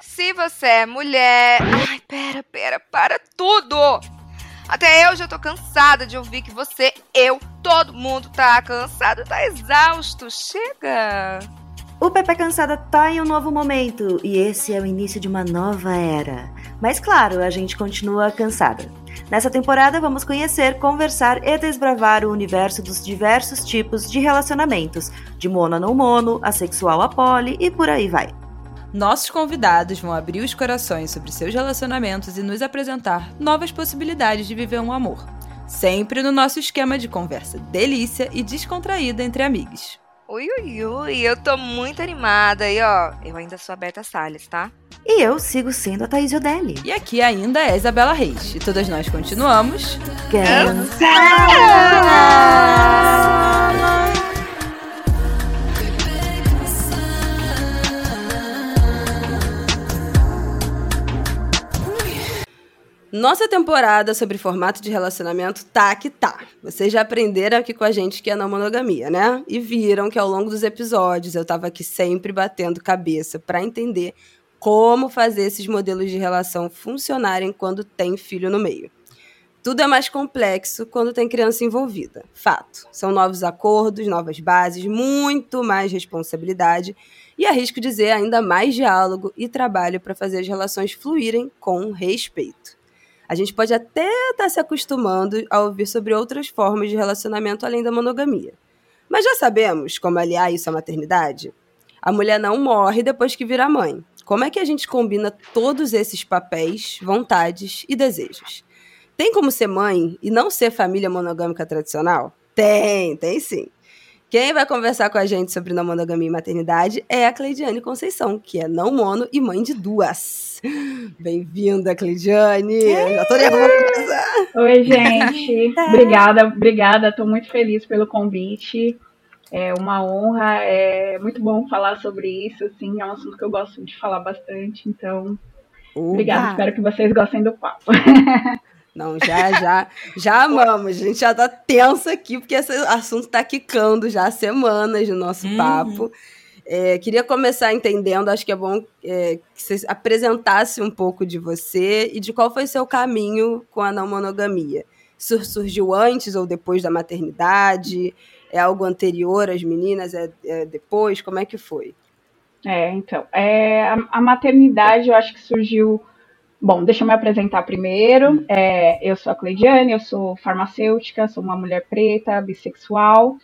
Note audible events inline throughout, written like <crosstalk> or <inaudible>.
Se você é mulher. Ai, pera, pera, para tudo! Até eu já tô cansada de ouvir que você, eu, todo mundo tá cansado, tá exausto. Chega! O Pepe Cansada tá em um novo momento e esse é o início de uma nova era. Mas claro, a gente continua cansada. Nessa temporada vamos conhecer, conversar e desbravar o universo dos diversos tipos de relacionamentos, de mono a não mono, assexual a poli e por aí vai. Nossos convidados vão abrir os corações sobre seus relacionamentos e nos apresentar novas possibilidades de viver um amor. Sempre no nosso esquema de conversa delícia e descontraída entre amigos. Ui, ui, ui, eu tô muito animada e ó, eu ainda sou a Berta Salles, tá? E eu sigo sendo a Thaís Odelli. E aqui ainda é Isabela Reis. E todas nós continuamos. Cansadas! Nossa temporada sobre formato de relacionamento tá que tá. Vocês já aprenderam aqui com a gente que é não monogamia, né? E viram que ao longo dos episódios eu tava aqui sempre batendo cabeça para entender como fazer esses modelos de relação funcionarem quando tem filho no meio. Tudo é mais complexo quando tem criança envolvida. Fato. São novos acordos, novas bases, muito mais responsabilidade e arrisco dizer ainda mais diálogo e trabalho para fazer as relações fluírem com respeito. A gente pode até estar tá se acostumando a ouvir sobre outras formas de relacionamento além da monogamia. Mas já sabemos como aliar isso à maternidade? A mulher não morre depois que vira mãe. Como é que a gente combina todos esses papéis, vontades e desejos? Tem como ser mãe e não ser família monogâmica tradicional? Tem, tem sim. Quem vai conversar com a gente sobre não monogamia e maternidade é a Cleidiane Conceição, que é não mono e mãe de duas. Bem-vinda, Cleidiane! Já tô nervosa! Oi, gente! <laughs> obrigada, obrigada. Estou muito feliz pelo convite. É uma honra, é muito bom falar sobre isso, assim, é um assunto que eu gosto de falar bastante, então, obrigada, espero que vocês gostem do papo. <laughs> Não, já, já, já amamos. A gente já tá tensa aqui, porque esse assunto tá quicando já há semanas no nosso uhum. papo. É, queria começar entendendo, acho que é bom é, que você apresentasse um pouco de você e de qual foi seu caminho com a não monogamia. Isso surgiu antes ou depois da maternidade? É algo anterior às meninas? É, é depois? Como é que foi? É, então, é, a, a maternidade eu acho que surgiu Bom, deixa eu me apresentar primeiro. É, eu sou a Cleidiane, eu sou farmacêutica, sou uma mulher preta, bissexual.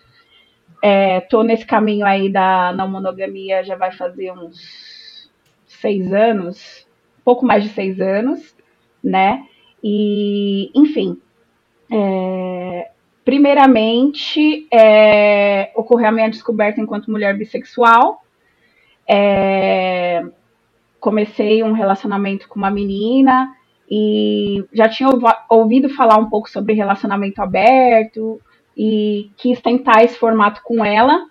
Estou é, nesse caminho aí da não monogamia já vai fazer uns seis anos, pouco mais de seis anos, né? E, enfim, é, primeiramente, é, ocorreu a minha descoberta enquanto mulher bissexual. É, comecei um relacionamento com uma menina e já tinha ouvido falar um pouco sobre relacionamento aberto e quis tentar esse formato com ela,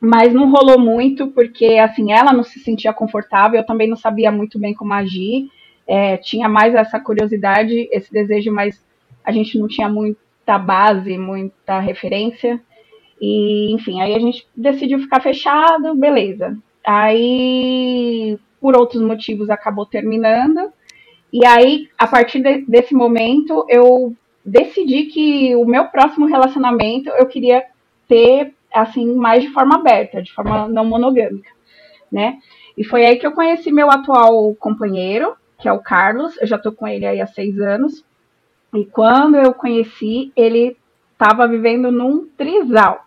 mas não rolou muito porque assim ela não se sentia confortável, eu também não sabia muito bem como agir, é, tinha mais essa curiosidade, esse desejo, mas a gente não tinha muita base, muita referência. E, enfim, aí a gente decidiu ficar fechado, beleza. Aí por outros motivos acabou terminando. E aí, a partir de, desse momento, eu decidi que o meu próximo relacionamento eu queria ter assim mais de forma aberta, de forma não monogâmica, né? E foi aí que eu conheci meu atual companheiro, que é o Carlos. Eu já tô com ele aí há seis anos. E quando eu conheci, ele estava vivendo num trisal.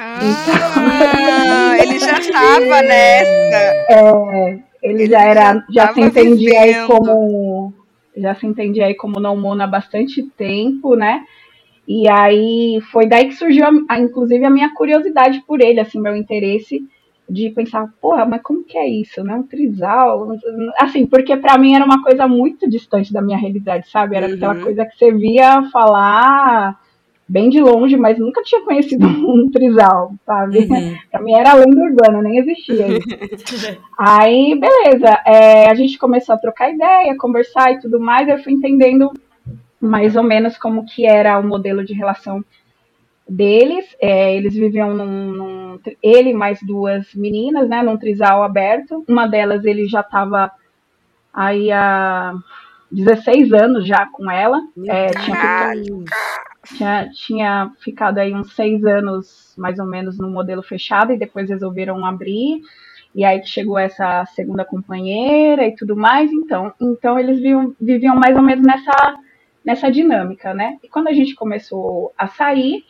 Ah, então... ele já estava nessa. É, ele, ele já era, já se entendia vivendo. aí como já se entendia aí como não mono há bastante tempo, né? E aí foi daí que surgiu, a, inclusive, a minha curiosidade por ele, assim, meu interesse de pensar, porra, mas como que é isso, né? Um trisal, assim, porque para mim era uma coisa muito distante da minha realidade, sabe? Era uhum. aquela coisa que você via falar bem de longe, mas nunca tinha conhecido <laughs> um trisal, sabe? Uhum. Pra mim era lenda urbana, nem existia. <laughs> Aí, beleza, é, a gente começou a trocar ideia, conversar e tudo mais, eu fui entendendo mais ou menos como que era o modelo de relação deles. É, eles viviam num, num, Ele mais duas meninas, né? Num trisal aberto. Uma delas ele já estava aí há 16 anos já com ela. É, tinha, ficado, tinha, tinha ficado aí uns seis anos, mais ou menos, no modelo fechado, e depois resolveram abrir. E aí que chegou essa segunda companheira e tudo mais. Então, então eles viviam, viviam mais ou menos nessa, nessa dinâmica, né? E quando a gente começou a sair,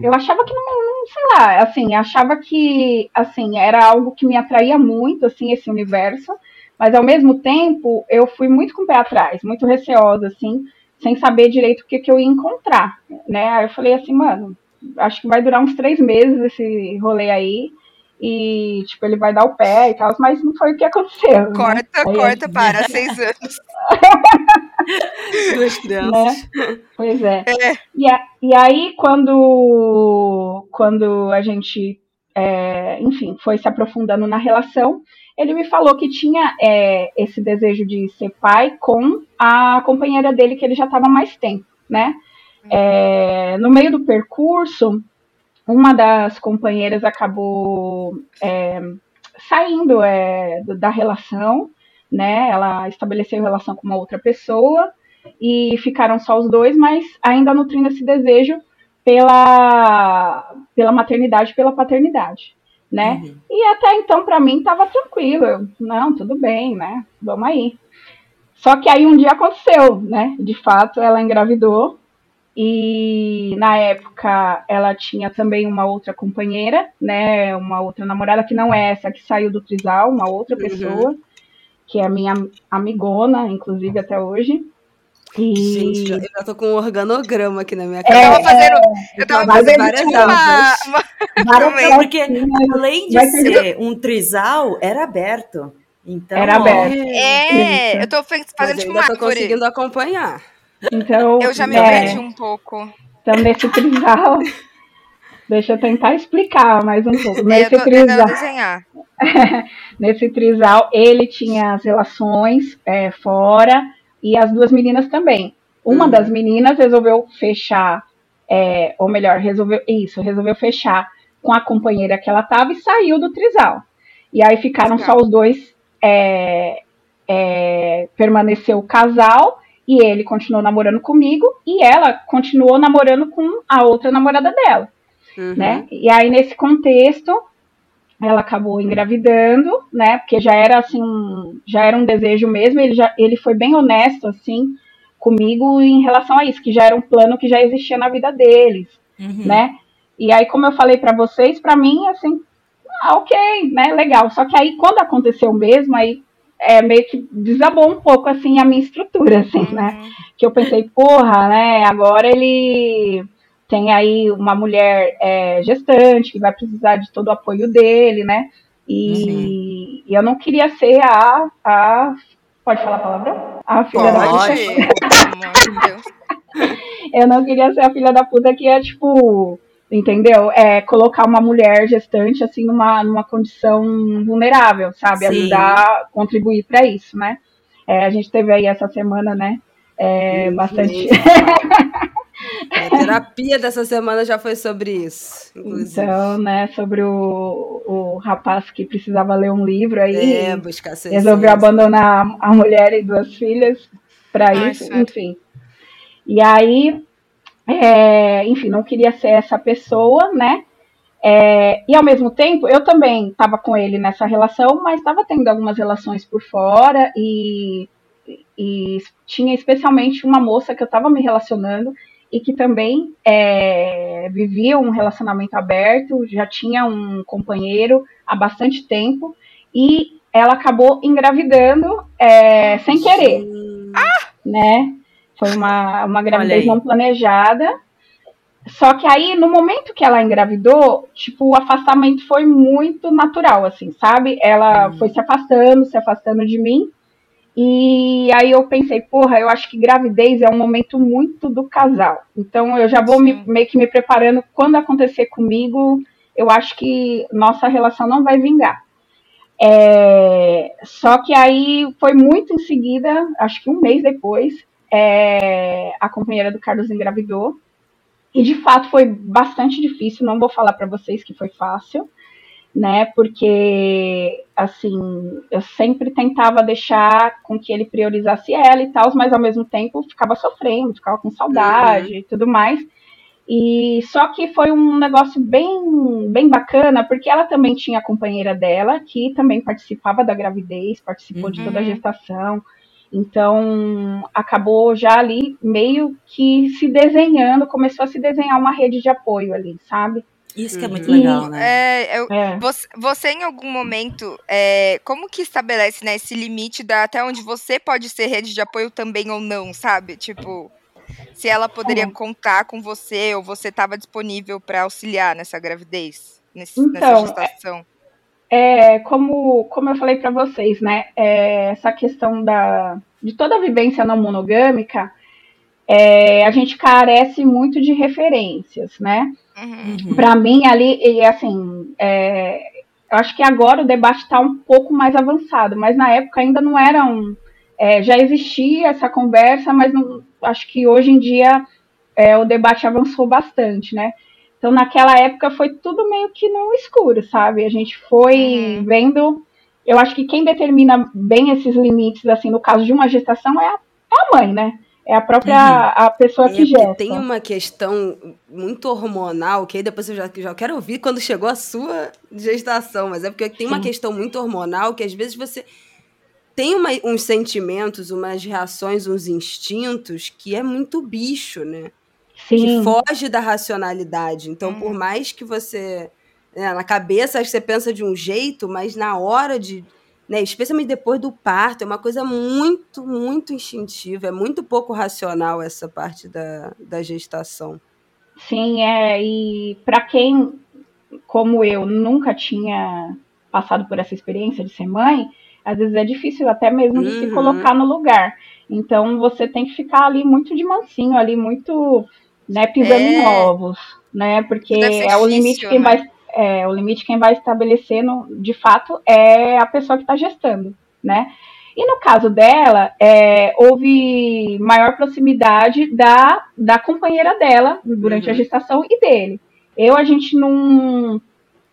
eu achava que não, não, sei lá, assim, achava que, assim, era algo que me atraía muito, assim, esse universo, mas ao mesmo tempo eu fui muito com o pé atrás, muito receosa, assim, sem saber direito o que, que eu ia encontrar, né? Aí eu falei assim, mano, acho que vai durar uns três meses esse rolê aí, e, tipo, ele vai dar o pé e tal, mas não foi o que aconteceu. Corta, né? corta, para, <laughs> seis anos. <laughs> Duas crianças. Né? <laughs> Pois é. é. E, a, e aí, quando, quando a gente, é, enfim, foi se aprofundando na relação, ele me falou que tinha é, esse desejo de ser pai com a companheira dele, que ele já estava mais tempo, né? É, no meio do percurso, uma das companheiras acabou é, saindo é, da relação, né? Ela estabeleceu relação com uma outra pessoa e ficaram só os dois, mas ainda nutrindo esse desejo pela, pela maternidade, pela paternidade, né? Uhum. E até então para mim estava tranquilo, eu, não, tudo bem, né? Vamos aí. Só que aí um dia aconteceu, né? De fato, ela engravidou e na época ela tinha também uma outra companheira, né? Uma outra namorada que não é essa que saiu do trisal, uma outra uhum. pessoa, que é a minha amigona, inclusive até hoje. Gente, eu já tô com um organograma aqui na minha cara. É, eu tava fazendo, eu tava fazendo várias uma, uma... <laughs> Porque além de ser um trisal, era aberto. Então, era aberto. É, eu tô fazendo tipo uma tô conseguindo acompanhar. Então, eu já me é, perdi um pouco. Então, nesse trisal, <laughs> deixa eu tentar explicar mais um pouco. Nesse eu tô trisal, <laughs> desenhar. nesse trisal, ele tinha as relações é, fora e as duas meninas também. Uma hum. das meninas resolveu fechar, é, ou melhor, resolveu isso, resolveu fechar com a companheira que ela estava e saiu do trisal. E aí ficaram Legal. só os dois, é, é, permaneceu o casal e ele continuou namorando comigo e ela continuou namorando com a outra namorada dela, uhum. né? E aí nesse contexto ela acabou engravidando, né? Porque já era assim, já era um desejo mesmo. Ele já, ele foi bem honesto assim comigo em relação a isso, que já era um plano que já existia na vida deles, uhum. né? E aí, como eu falei para vocês, para mim assim, ah, ok, né? Legal. Só que aí quando aconteceu mesmo, aí é, meio que desabou um pouco assim a minha estrutura, assim, né? uhum. né? Que eu pensei, porra, né? Agora ele tem aí uma mulher é, gestante que vai precisar de todo o apoio dele, né? E, e eu não queria ser a, a pode falar a palavra? A filha pode. da puta. <laughs> eu não queria ser a filha da puta que é tipo entendeu? É colocar uma mulher gestante assim numa, numa condição vulnerável, sabe? Sim. Ajudar, contribuir para isso, né? É, a gente teve aí essa semana, né? É, bastante. <laughs> a terapia dessa semana já foi sobre isso. Inclusive. Então, né, sobre o, o rapaz que precisava ler um livro aí. É, buscar Resolveu abandonar a mulher e duas filhas para isso, enfim. E aí, é, enfim, não queria ser essa pessoa, né? É, e ao mesmo tempo, eu também estava com ele nessa relação, mas estava tendo algumas relações por fora e, e tinha especialmente uma moça que eu estava me relacionando e que também é, vivia um relacionamento aberto, já tinha um companheiro há bastante tempo e ela acabou engravidando é, sem querer, ah! né? Foi uma, uma gravidez não planejada. Só que aí, no momento que ela engravidou, tipo, o afastamento foi muito natural, assim, sabe? Ela uhum. foi se afastando, se afastando de mim. E aí eu pensei, porra, eu acho que gravidez é um momento muito do casal. Então eu já vou me, meio que me preparando quando acontecer comigo, eu acho que nossa relação não vai vingar. É, só que aí foi muito em seguida, acho que um mês depois, é, a companheira do Carlos engravidou. e de fato foi bastante difícil, não vou falar para vocês que foi fácil, né? Porque assim, eu sempre tentava deixar com que ele priorizasse ela e tal, mas ao mesmo tempo ficava sofrendo, ficava com saudade uhum. e tudo mais. E só que foi um negócio bem, bem bacana, porque ela também tinha a companheira dela, que também participava da gravidez, participou uhum. de toda a uhum. gestação. Então, acabou já ali meio que se desenhando, começou a se desenhar uma rede de apoio ali, sabe? Isso que é muito legal, né? É, eu, é. Você, você, em algum momento, é, como que estabelece né, esse limite da até onde você pode ser rede de apoio também ou não, sabe? Tipo, se ela poderia é. contar com você ou você estava disponível para auxiliar nessa gravidez, nesse, então, nessa gestação. É, como, como eu falei para vocês, né? É, essa questão da, de toda a vivência não monogâmica, é, a gente carece muito de referências, né? Uhum. Para mim, ali, e assim, é, eu acho que agora o debate está um pouco mais avançado, mas na época ainda não era um. É, já existia essa conversa, mas não, acho que hoje em dia é, o debate avançou bastante, né? Então, naquela época foi tudo meio que no escuro, sabe? A gente foi uhum. vendo. Eu acho que quem determina bem esses limites, assim, no caso de uma gestação, é a, é a mãe, né? É a própria uhum. a pessoa que é gesta. Tem uma questão muito hormonal, que aí depois eu já, já quero ouvir quando chegou a sua gestação, mas é porque tem Sim. uma questão muito hormonal que às vezes você tem uma, uns sentimentos, umas reações, uns instintos que é muito bicho, né? Sim. Que foge da racionalidade. Então, por uhum. mais que você. Né, na cabeça, acho que você pensa de um jeito, mas na hora de. Né, especialmente depois do parto, é uma coisa muito, muito instintiva, é muito pouco racional essa parte da, da gestação. Sim, é, e para quem, como eu, nunca tinha passado por essa experiência de ser mãe, às vezes é difícil até mesmo de uhum. se colocar no lugar. Então você tem que ficar ali muito de mansinho, ali muito, né, pisando é. em ovos, né? Porque é o limite quem né? vai é, o limite quem vai estabelecer, no, de fato, é a pessoa que está gestando, né? E no caso dela, é, houve maior proximidade da, da companheira dela durante uhum. a gestação e dele. Eu, a gente não,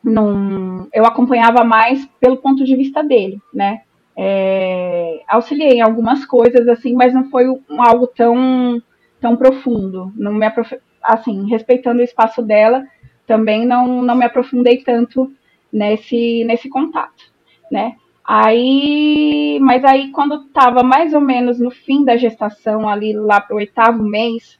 não. Eu acompanhava mais pelo ponto de vista dele, né? É, auxiliei em algumas coisas, assim, mas não foi um, algo tão, tão profundo. Não me aprof... assim, respeitando o espaço dela, também não, não me aprofundei tanto nesse, nesse contato, né? Aí, mas aí quando estava mais ou menos no fim da gestação, ali lá para o oitavo mês,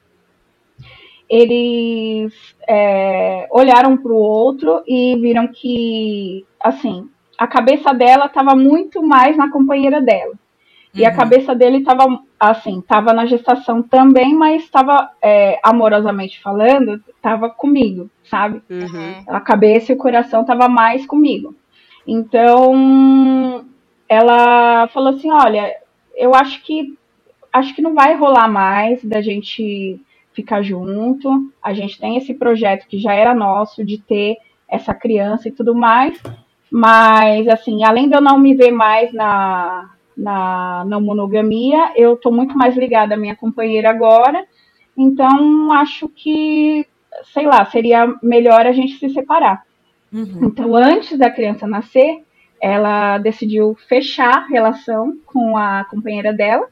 eles é, olharam para o outro e viram que, assim, a cabeça dela estava muito mais na companheira dela. Uhum. E a uhum. cabeça dele estava, assim, estava na gestação também, mas estava, é, amorosamente falando, estava comigo, sabe? Uhum. A cabeça e o coração estava mais comigo. Então, ela falou assim, olha, eu acho que acho que não vai rolar mais da gente ficar junto. A gente tem esse projeto que já era nosso de ter essa criança e tudo mais. Mas, assim, além de eu não me ver mais na, na não monogamia, eu estou muito mais ligada à minha companheira agora. Então, acho que, sei lá, seria melhor a gente se separar. Uhum. Então, antes da criança nascer, ela decidiu fechar a relação com a companheira dela.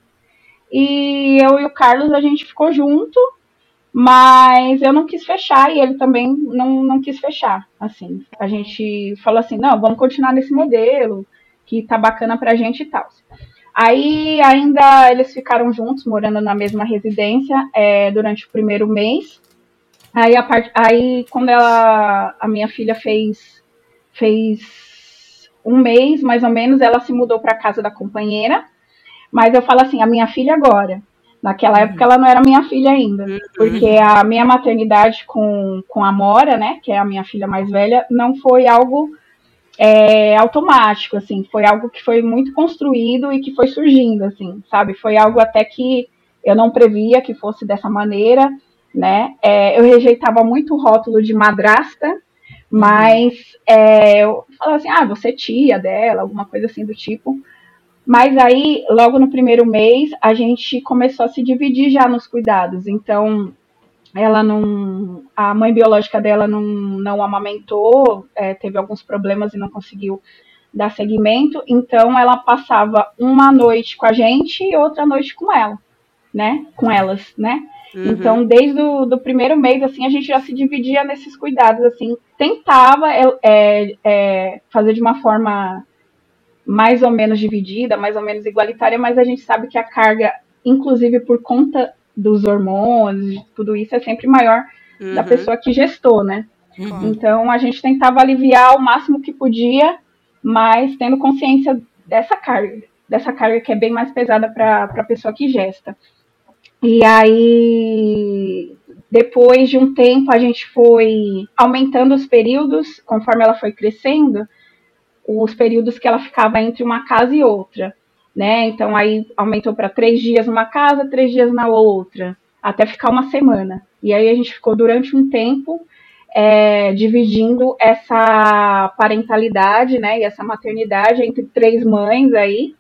E eu e o Carlos, a gente ficou junto mas eu não quis fechar e ele também não, não quis fechar. Assim, a gente falou assim, não, vamos continuar nesse modelo que tá bacana pra gente e tal. Aí ainda eles ficaram juntos, morando na mesma residência é, durante o primeiro mês. Aí, a part... aí quando ela, a minha filha fez, fez um mês, mais ou menos, ela se mudou para casa da companheira. Mas eu falo assim, a minha filha agora. Naquela uhum. época ela não era minha filha ainda, uhum. porque a minha maternidade com, com a Mora, né, que é a minha filha mais velha, não foi algo é, automático, assim, foi algo que foi muito construído e que foi surgindo, assim, sabe? Foi algo até que eu não previa que fosse dessa maneira, né? É, eu rejeitava muito o rótulo de madrasta, mas é, eu falava assim, ah, você é tia dela, alguma coisa assim do tipo. Mas aí, logo no primeiro mês, a gente começou a se dividir já nos cuidados. Então, ela não. A mãe biológica dela não, não amamentou, é, teve alguns problemas e não conseguiu dar seguimento, então ela passava uma noite com a gente e outra noite com ela, né? Com elas, né? Uhum. Então, desde o do primeiro mês, assim, a gente já se dividia nesses cuidados, assim, tentava é, é, é, fazer de uma forma mais ou menos dividida, mais ou menos igualitária, mas a gente sabe que a carga, inclusive por conta dos hormônios, tudo isso, é sempre maior uhum. da pessoa que gestou, né? Uhum. Então, a gente tentava aliviar o máximo que podia, mas tendo consciência dessa carga, dessa carga que é bem mais pesada para a pessoa que gesta. E aí, depois de um tempo, a gente foi aumentando os períodos, conforme ela foi crescendo, os períodos que ela ficava entre uma casa e outra, né? Então aí aumentou para três dias numa casa, três dias na outra, até ficar uma semana. E aí a gente ficou durante um tempo é, dividindo essa parentalidade, né, e essa maternidade entre três mães aí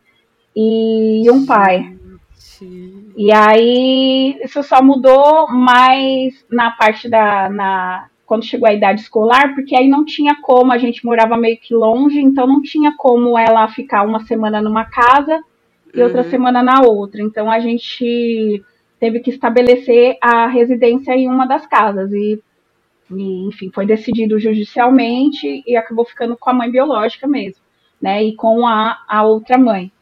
e um pai. E aí isso só mudou mais na parte da na, quando chegou a idade escolar, porque aí não tinha como, a gente morava meio que longe, então não tinha como ela ficar uma semana numa casa e uhum. outra semana na outra. Então a gente teve que estabelecer a residência em uma das casas e e, enfim, foi decidido judicialmente e acabou ficando com a mãe biológica mesmo, né? E com a, a outra mãe.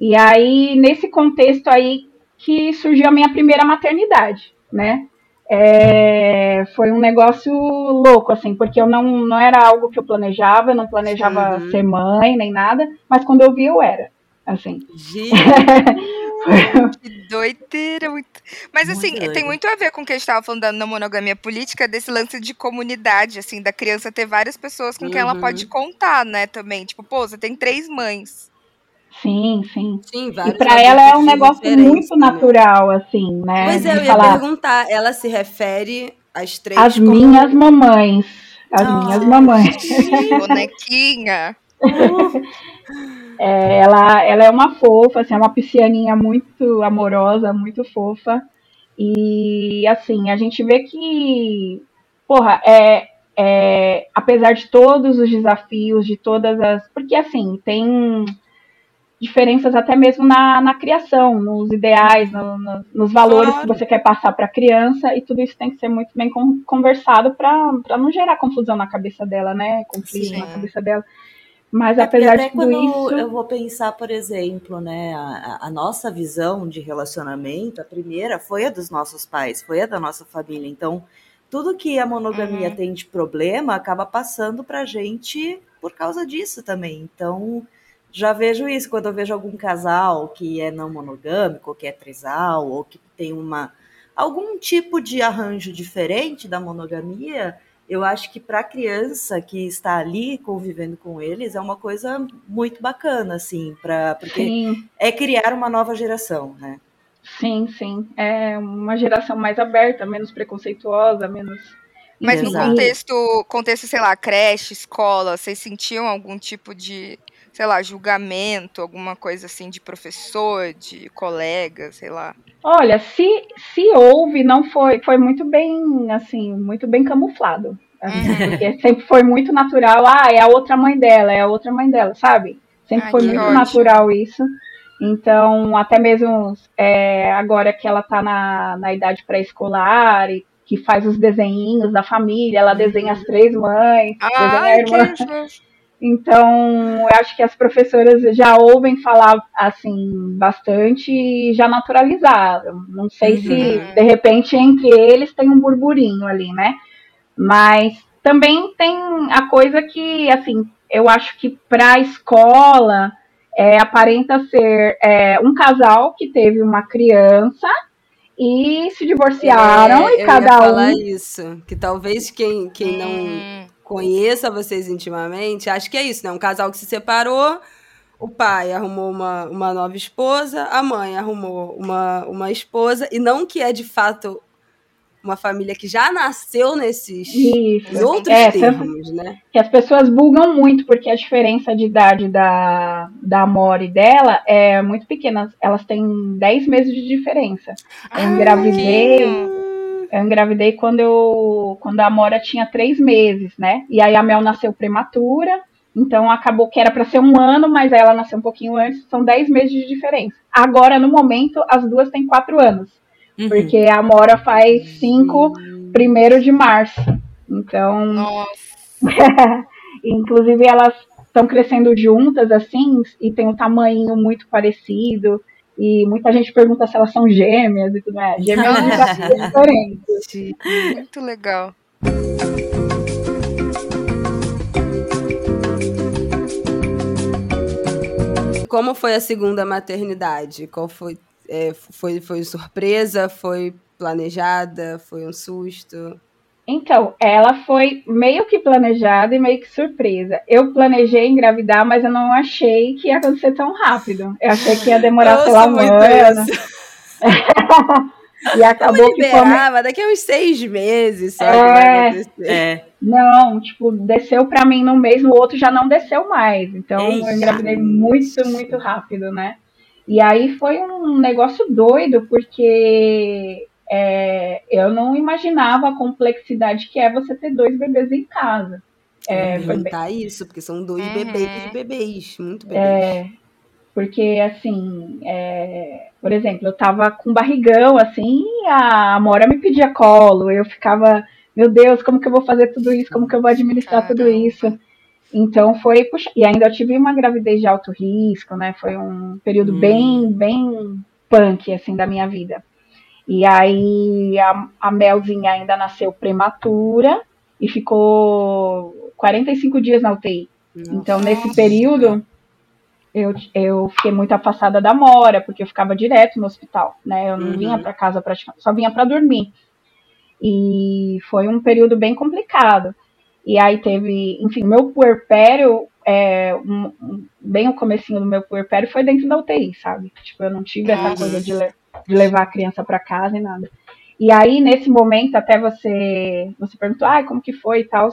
E aí, nesse contexto aí que surgiu a minha primeira maternidade, né? É, foi um negócio louco, assim, porque eu não, não era algo que eu planejava, eu não planejava uhum. ser mãe nem nada, mas quando eu vi, eu era, assim. Gente, <laughs> que doideira. Muito... Mas, muito assim, doido. tem muito a ver com o que a gente estava falando da monogamia política, desse lance de comunidade, assim, da criança ter várias pessoas com uhum. quem ela pode uhum. contar, né, também. Tipo, pô, você tem três mães. Sim, sim. sim e para ela é um negócio muito também. natural, assim, né? Pois é, eu ia falar. perguntar, ela se refere às três As como... minhas mamães. As oh, minhas mamães. <laughs> Bonequinha. é, ela, ela é uma fofa, assim, é uma piscianinha muito amorosa, muito fofa. E assim, a gente vê que, porra, é, é, apesar de todos os desafios, de todas as. Porque assim, tem diferenças até mesmo na, na criação, nos ideais, no, no, nos valores claro. que você quer passar para a criança, e tudo isso tem que ser muito bem conversado para não gerar confusão na cabeça dela, né? Conflito Sim. na cabeça dela. Mas é apesar até de tudo quando isso... eu vou pensar, por exemplo, né, a, a, nossa visão de relacionamento, a primeira foi a dos nossos pais, foi a da nossa família. Então, tudo que a monogamia uhum. tem de problema acaba passando para a gente por causa disso também. Então, já vejo isso quando eu vejo algum casal que é não monogâmico, que é trisal, ou que tem uma algum tipo de arranjo diferente da monogamia. Eu acho que para a criança que está ali convivendo com eles é uma coisa muito bacana, assim, para porque sim. é criar uma nova geração, né? Sim, sim. É uma geração mais aberta, menos preconceituosa, menos mas Exato. no contexto, contexto, sei lá, creche, escola, vocês sentiam algum tipo de sei lá, julgamento, alguma coisa assim de professor, de colega, sei lá? Olha, se, se houve, não foi, foi muito bem, assim, muito bem camuflado. Assim, uhum. Porque sempre foi muito natural, ah, é a outra mãe dela, é a outra mãe dela, sabe? Sempre Ai, foi muito ótimo. natural isso. Então, até mesmo é, agora que ela tá na, na idade pré-escolar e que faz os desenhinhos da família, ela desenha as três mães, Ai, desenha a irmã. Então, eu acho que as professoras já ouvem falar assim bastante e já naturalizaram. Não sei uhum. se de repente entre eles tem um burburinho ali, né? Mas também tem a coisa que, assim, eu acho que para a escola é, aparenta ser é, um casal que teve uma criança e se divorciaram é, e cada ia falar um. isso, que talvez quem, quem não hum conheça vocês intimamente, acho que é isso, né? Um casal que se separou, o pai arrumou uma, uma nova esposa, a mãe arrumou uma, uma esposa, e não que é de fato uma família que já nasceu nesses Isso. outros é, termos, né? Que as pessoas bugam muito, porque a diferença de idade da, da Amore dela é muito pequena. Elas têm 10 meses de diferença. Eu ah, engravidei. Eu engravidei quando eu quando a Amora tinha três meses, né? E aí a Mel nasceu prematura, então acabou que era para ser um ano, mas ela nasceu um pouquinho antes, são dez meses de diferença. Agora, no momento, as duas têm quatro anos, uhum. porque a Amora faz cinco primeiro de março. Então. Nossa. <laughs> inclusive, elas estão crescendo juntas, assim, e tem um tamanho muito parecido. E muita gente pergunta se elas são gêmeas e tudo mais. <laughs> Gêmeas é diferente. Muito legal. Como foi a segunda maternidade? Qual foi, é, foi, foi surpresa? Foi planejada? Foi um susto? Então, ela foi meio que planejada e meio que surpresa. Eu planejei engravidar, mas eu não achei que ia acontecer tão rápido. Eu achei que ia demorar, sei lá, um ano. <laughs> e acabou que foi... daqui a uns seis meses só é, é. Não, tipo, desceu para mim no mês, no outro já não desceu mais. Então, Eita. eu engravidei muito, muito rápido, né? E aí foi um negócio doido, porque é, eu não imaginava a complexidade que é você ter dois bebês em casa. É, foi bem... Tá isso, porque são dois uhum. bebês, bebês, muito bebês. É, porque, assim, é, por exemplo, eu tava com barrigão, assim, a Amora me pedia colo, eu ficava, meu Deus, como que eu vou fazer tudo isso? Como que eu vou administrar Caramba. tudo isso? Então foi, puxa, e ainda eu tive uma gravidez de alto risco, né? Foi um período hum. bem, bem punk, assim, da minha vida. E aí a, a Melzinha ainda nasceu prematura e ficou 45 dias na UTI. Nossa. Então, nesse período, eu, eu fiquei muito afastada da Mora, porque eu ficava direto no hospital, né? Eu não uhum. vinha para casa praticamente, só vinha para dormir. E foi um período bem complicado. E aí teve, enfim, meu puerpério, é, um, um, bem o comecinho do meu puerpério foi dentro da UTI, sabe? Tipo, eu não tive essa coisa de de levar a criança para casa e nada. E aí, nesse momento, até você, você perguntou, ah, como que foi e tal.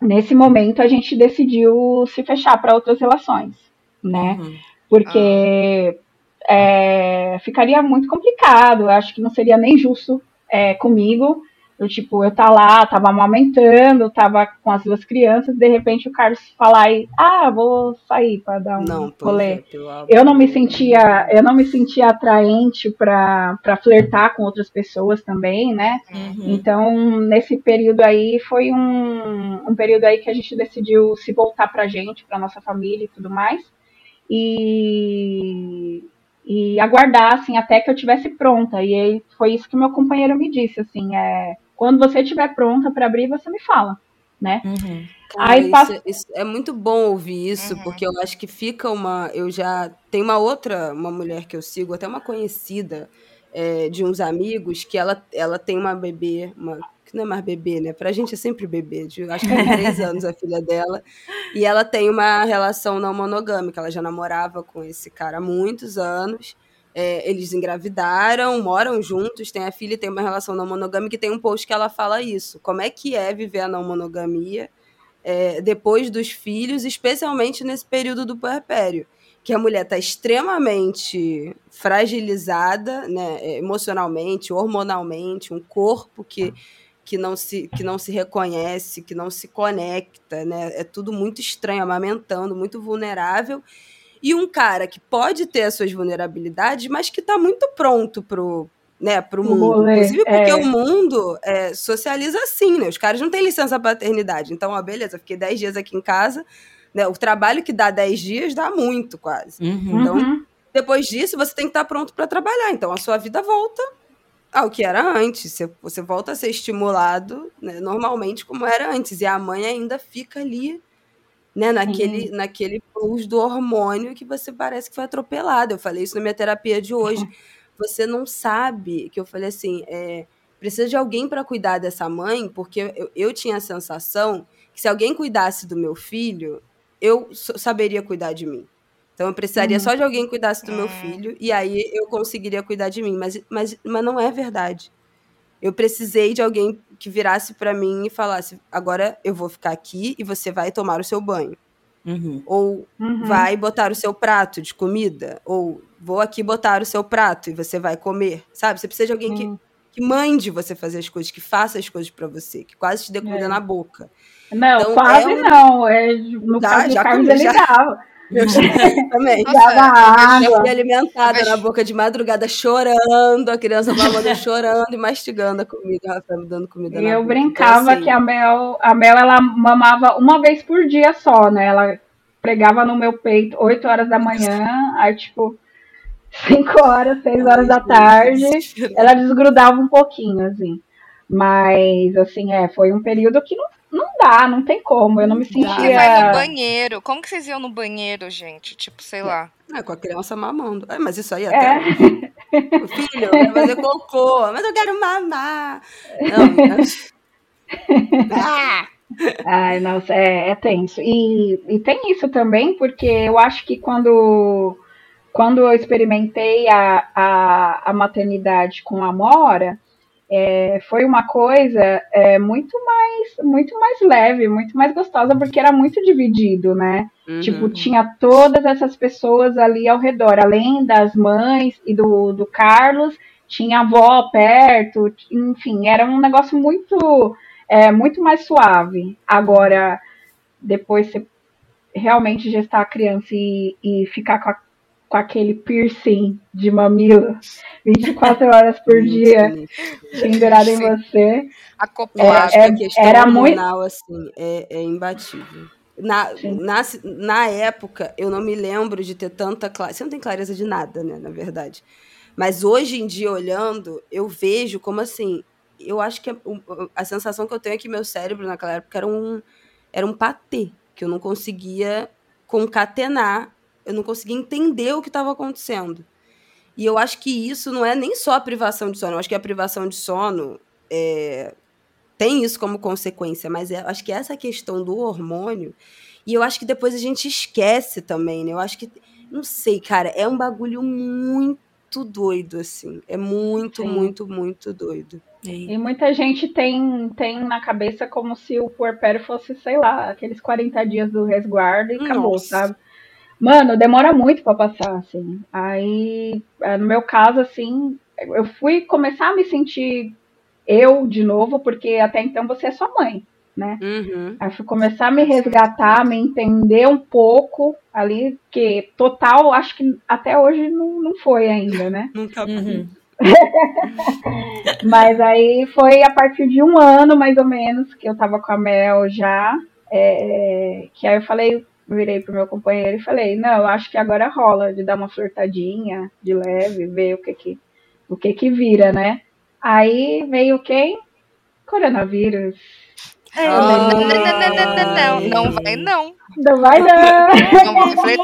Nesse momento, a gente decidiu se fechar para outras relações, né? Uhum. Porque é, ficaria muito complicado, acho que não seria nem justo é, comigo eu, tipo, eu tá lá, tava amamentando, tava com as duas crianças, de repente o Carlos falar aí, ah, vou sair para dar um não, rolê. É, eu não me sentia, eu não me sentia atraente para flertar com outras pessoas também, né? Uhum. Então, nesse período aí foi um, um período aí que a gente decidiu se voltar pra gente, pra nossa família e tudo mais. E e aguardar assim até que eu tivesse pronta. E aí foi isso que meu companheiro me disse, assim, é, quando você estiver pronta para abrir, você me fala, né? Uhum. Cara, aí isso, isso, é muito bom ouvir isso, uhum. porque eu acho que fica uma, eu já tem uma outra, uma mulher que eu sigo, até uma conhecida é, de uns amigos que ela, ela tem uma bebê, uma que não é mais bebê, né? Pra gente é sempre bebê, de, acho que tem três <laughs> anos a filha dela. E ela tem uma relação não monogâmica, ela já namorava com esse cara há muitos anos. É, eles engravidaram, moram juntos, tem a filha e tem uma relação não monogâmica, e tem um post que ela fala isso. Como é que é viver a não monogamia é, depois dos filhos, especialmente nesse período do puerpério? Que a mulher está extremamente fragilizada, né, emocionalmente, hormonalmente, um corpo que que não se que não se reconhece, que não se conecta, né? É tudo muito estranho, amamentando, muito vulnerável. E um cara que pode ter as suas vulnerabilidades, mas que está muito pronto pro né, pro mundo. Inclusive porque é. o mundo é, socializa assim, né? Os caras não têm licença paternidade. Então, ó, beleza, fiquei 10 dias aqui em casa. Né? O trabalho que dá 10 dias dá muito, quase. Uhum. Então, uhum. depois disso, você tem que estar tá pronto para trabalhar. Então, a sua vida volta ao que era antes. Você, você volta a ser estimulado né, normalmente como era antes. E a mãe ainda fica ali, né, naquele, uhum. naquele plus do hormônio que você parece que foi atropelado. Eu falei isso na minha terapia de hoje. <laughs> Você não sabe, que eu falei assim, é, precisa de alguém para cuidar dessa mãe, porque eu, eu tinha a sensação que se alguém cuidasse do meu filho, eu saberia cuidar de mim. Então eu precisaria uhum. só de alguém que cuidasse do meu é. filho e aí eu conseguiria cuidar de mim, mas, mas, mas não é verdade. Eu precisei de alguém que virasse para mim e falasse: agora eu vou ficar aqui e você vai tomar o seu banho. Uhum. Ou uhum. vai botar o seu prato de comida. Ou vou aqui botar o seu prato e você vai comer. Sabe? Você precisa de alguém que que mande você fazer as coisas, que faça as coisas para você, que quase te dê comida É. na boca. Não, Então, quase é um- não. É, no Já- caso já Carlos, comi, ele já. dava. Eu <laughs> também. Nossa, Dava Eu água. fui alimentada Mas- na boca de madrugada chorando, a criança <laughs> mamando chorando e mastigando a comida, o Rafael dando comida E na eu boca. brincava Então, assim, que a Mel, a Mel, ela mamava uma vez por dia só, né? Ela pregava no meu peito 8 horas da manhã, aí tipo <laughs> 5 horas, 6 horas da tarde, ela desgrudava um pouquinho, assim. Mas, assim, é, foi um período que não, não dá, não tem como. Eu não me dá. Porque vai no sentia. banheiro. Como que vocês iam no banheiro, gente? Tipo, sei lá. É, com a criança mamando. É, mas isso aí É. até. Filho, eu quero fazer cocô, mas eu quero mamar. Não, mas... <laughs> ah! Ai, nossa, é, é tenso. E, e tem isso também, porque eu acho que quando, quando eu experimentei a, a, a maternidade com a Mora, é, foi uma coisa é, muito, mais, muito mais leve, muito mais gostosa, porque era muito dividido, né? Uhum. Tipo, tinha todas essas pessoas ali ao redor, além das mães e do, do Carlos, tinha a avó perto, enfim, era um negócio muito, é, muito mais suave. Agora, depois você realmente gestar a criança e, e ficar com, a- com aquele piercing de mamilo 24 horas por dia pendurado em você. Acoplado. É, questão era muito- assim, é, é imbatível. Na, na, na época, eu não me lembro de ter tanta clareza. Você não tem clareza de nada, né, na verdade. Mas hoje em dia, olhando, eu vejo como assim. Eu acho que a, o- a sensação que eu tenho é que meu cérebro naquela época era um, era um patê, que eu não conseguia concatenar, eu não conseguia entender o que estava acontecendo. E eu acho que isso não é nem só a privação de sono, eu acho que a privação de sono é, tem isso como consequência, mas é- eu acho que essa questão do hormônio, e eu acho que depois a gente esquece também, né? Eu acho que, não sei, cara, é um bagulho muito doido, assim. É muito, Sim. muito, muito doido. E muita gente tem, tem na cabeça como se o puerpério fosse, sei lá, aqueles 40 dias do resguardo e acabou, Nossa. sabe? Mano, demora muito pra passar, assim. Aí, é, no meu caso, assim, eu fui começar a me sentir eu de novo, porque até então você é sua mãe, né? Uhum. Aí fui começar a me resgatar, me entender um pouco ali, que total, acho que até hoje não, não foi ainda, né? <laughs> Nunca Uhum. <laughs> Mas aí foi a partir de um ano, mais ou menos, que eu tava com a Mel já. é, que aí eu falei, virei pro meu companheiro e falei, não, acho que agora rola de dar uma flertadinha de leve, ver o que que, o que, que vira, né? Aí veio quem? Coronavírus. Não, não, não, não, não, não, não, não vai não. Não vai não. Não vai.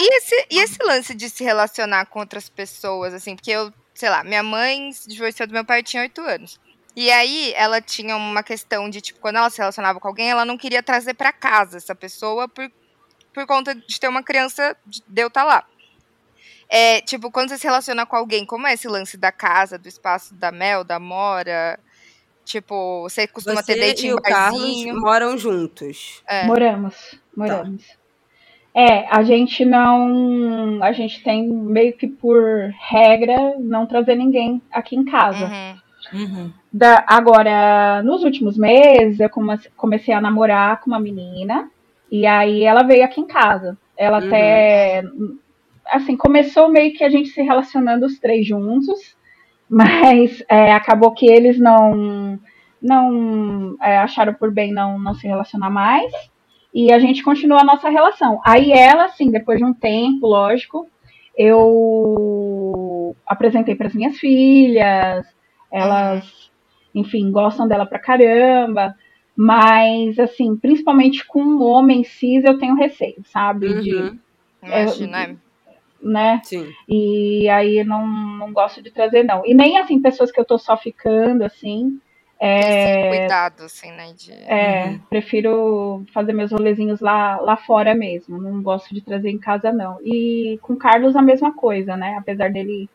E esse, e esse lance de se relacionar com outras pessoas, assim, porque eu, sei lá, minha mãe se divorciou do meu pai, tinha oito anos. E aí, ela tinha uma questão de, tipo, quando ela se relacionava com alguém, ela não queria trazer pra casa essa pessoa por, por conta de ter uma criança, de de eu estar lá. É, tipo, quando você se relaciona com alguém, como é esse lance da casa, do espaço da Mel, da Mora? Tipo, você costuma ter Você date e em o Carlos barzinho? moram juntos. É. Moramos, moramos. É, a gente não. A gente tem meio que por regra não trazer ninguém aqui em casa. Uhum. Uhum. Da- agora, nos últimos meses, eu come- comecei a namorar com uma menina. E aí ela veio aqui em casa. Ela Uhum. até. Assim, começou meio que a gente se relacionando os três juntos. Mas é, acabou que eles não. Não é, acharam por bem não, não se relacionar mais. E a gente continuou a nossa relação. Aí ela, assim, depois de um tempo, lógico, eu apresentei para as minhas filhas, elas, enfim, gostam dela pra caramba. Mas, assim, principalmente com um homem cis, eu tenho receio, sabe? De, Uhum. Imagina, é. né? Sim. E aí não, não gosto de trazer, não. E nem, assim, pessoas que eu tô só ficando, assim. Esse cuidado, assim, né? De... É, prefiro fazer meus rolezinhos lá, lá fora mesmo. Não gosto de trazer em casa, não. E com o Carlos a mesma coisa, né? Apesar dele,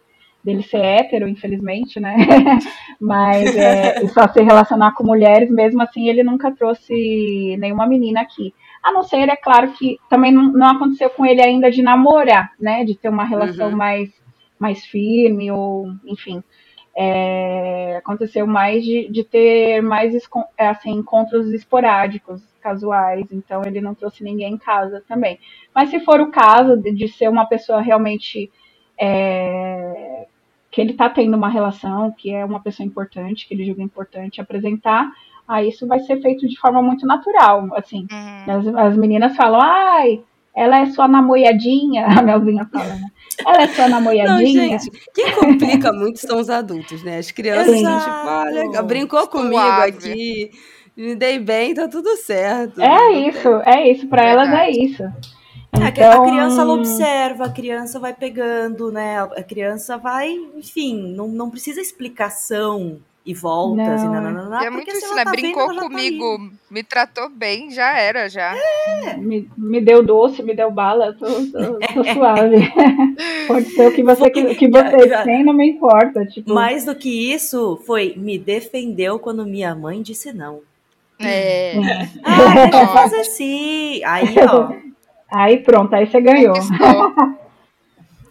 dele ser hétero, infelizmente, né? <laughs> Mas é, e só se relacionar com mulheres, mesmo assim, ele nunca trouxe nenhuma menina aqui. A não ser, é claro, que também não, não aconteceu com ele ainda de namorar, né? De ter uma relação Uhum. mais, mais firme, ou, enfim. É, aconteceu mais de, de ter mais assim, encontros esporádicos, casuais, então ele não trouxe ninguém em casa também. Mas se for o caso de, de ser uma pessoa realmente é, que ele está tendo uma relação, que é uma pessoa importante, que ele julga importante apresentar, aí isso vai ser feito de forma muito natural, assim. Uhum. As, as meninas falam, ai, ela é sua namoradinha, <laughs> a Melzinha fala, né? Ela é sua namoradinha. Não, gente, quem complica muito são os adultos, né? As crianças, Exato. tipo, olha, brincou comigo aqui, me dei bem, tá tudo certo. É isso, é isso, para elas é isso. É, então... A criança ela observa, a criança vai pegando, né? A criança vai, enfim, não, não precisa explicação e voltas não. e nananana. É muito isso, né? Tá Brincou vendo, tá comigo, tá me tratou bem, já era, já. É. Me, me deu doce, me deu bala, tô, tô, tô <laughs> suave. Pode ser o que você, que, que você tem, não me importa. Tipo... Mais do que isso, foi me defendeu quando minha mãe disse não. É. Ah, deixa eu <laughs> fazer sim. Aí, ó. <laughs> Aí pronto, aí você ganhou. <laughs>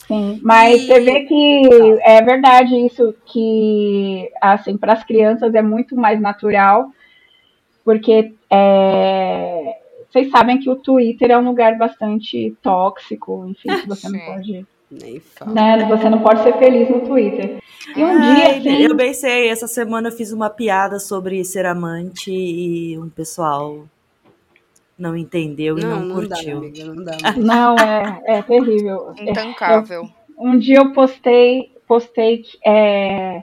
Sim, mas e... você vê que é verdade isso que assim para as crianças é muito mais natural, porque é, vocês sabem que o Twitter é um lugar bastante tóxico, enfim, que você não <laughs> pode nem fala. Né? Você não pode ser feliz no Twitter. E um Ai, dia. Assim... Eu bem sei, essa semana eu fiz uma piada sobre ser amante e um pessoal não entendeu e não, não, curtiu. Dá, amiga, não, dá, <laughs> não, é, é terrível. Intancável. É, um dia eu postei, postei é,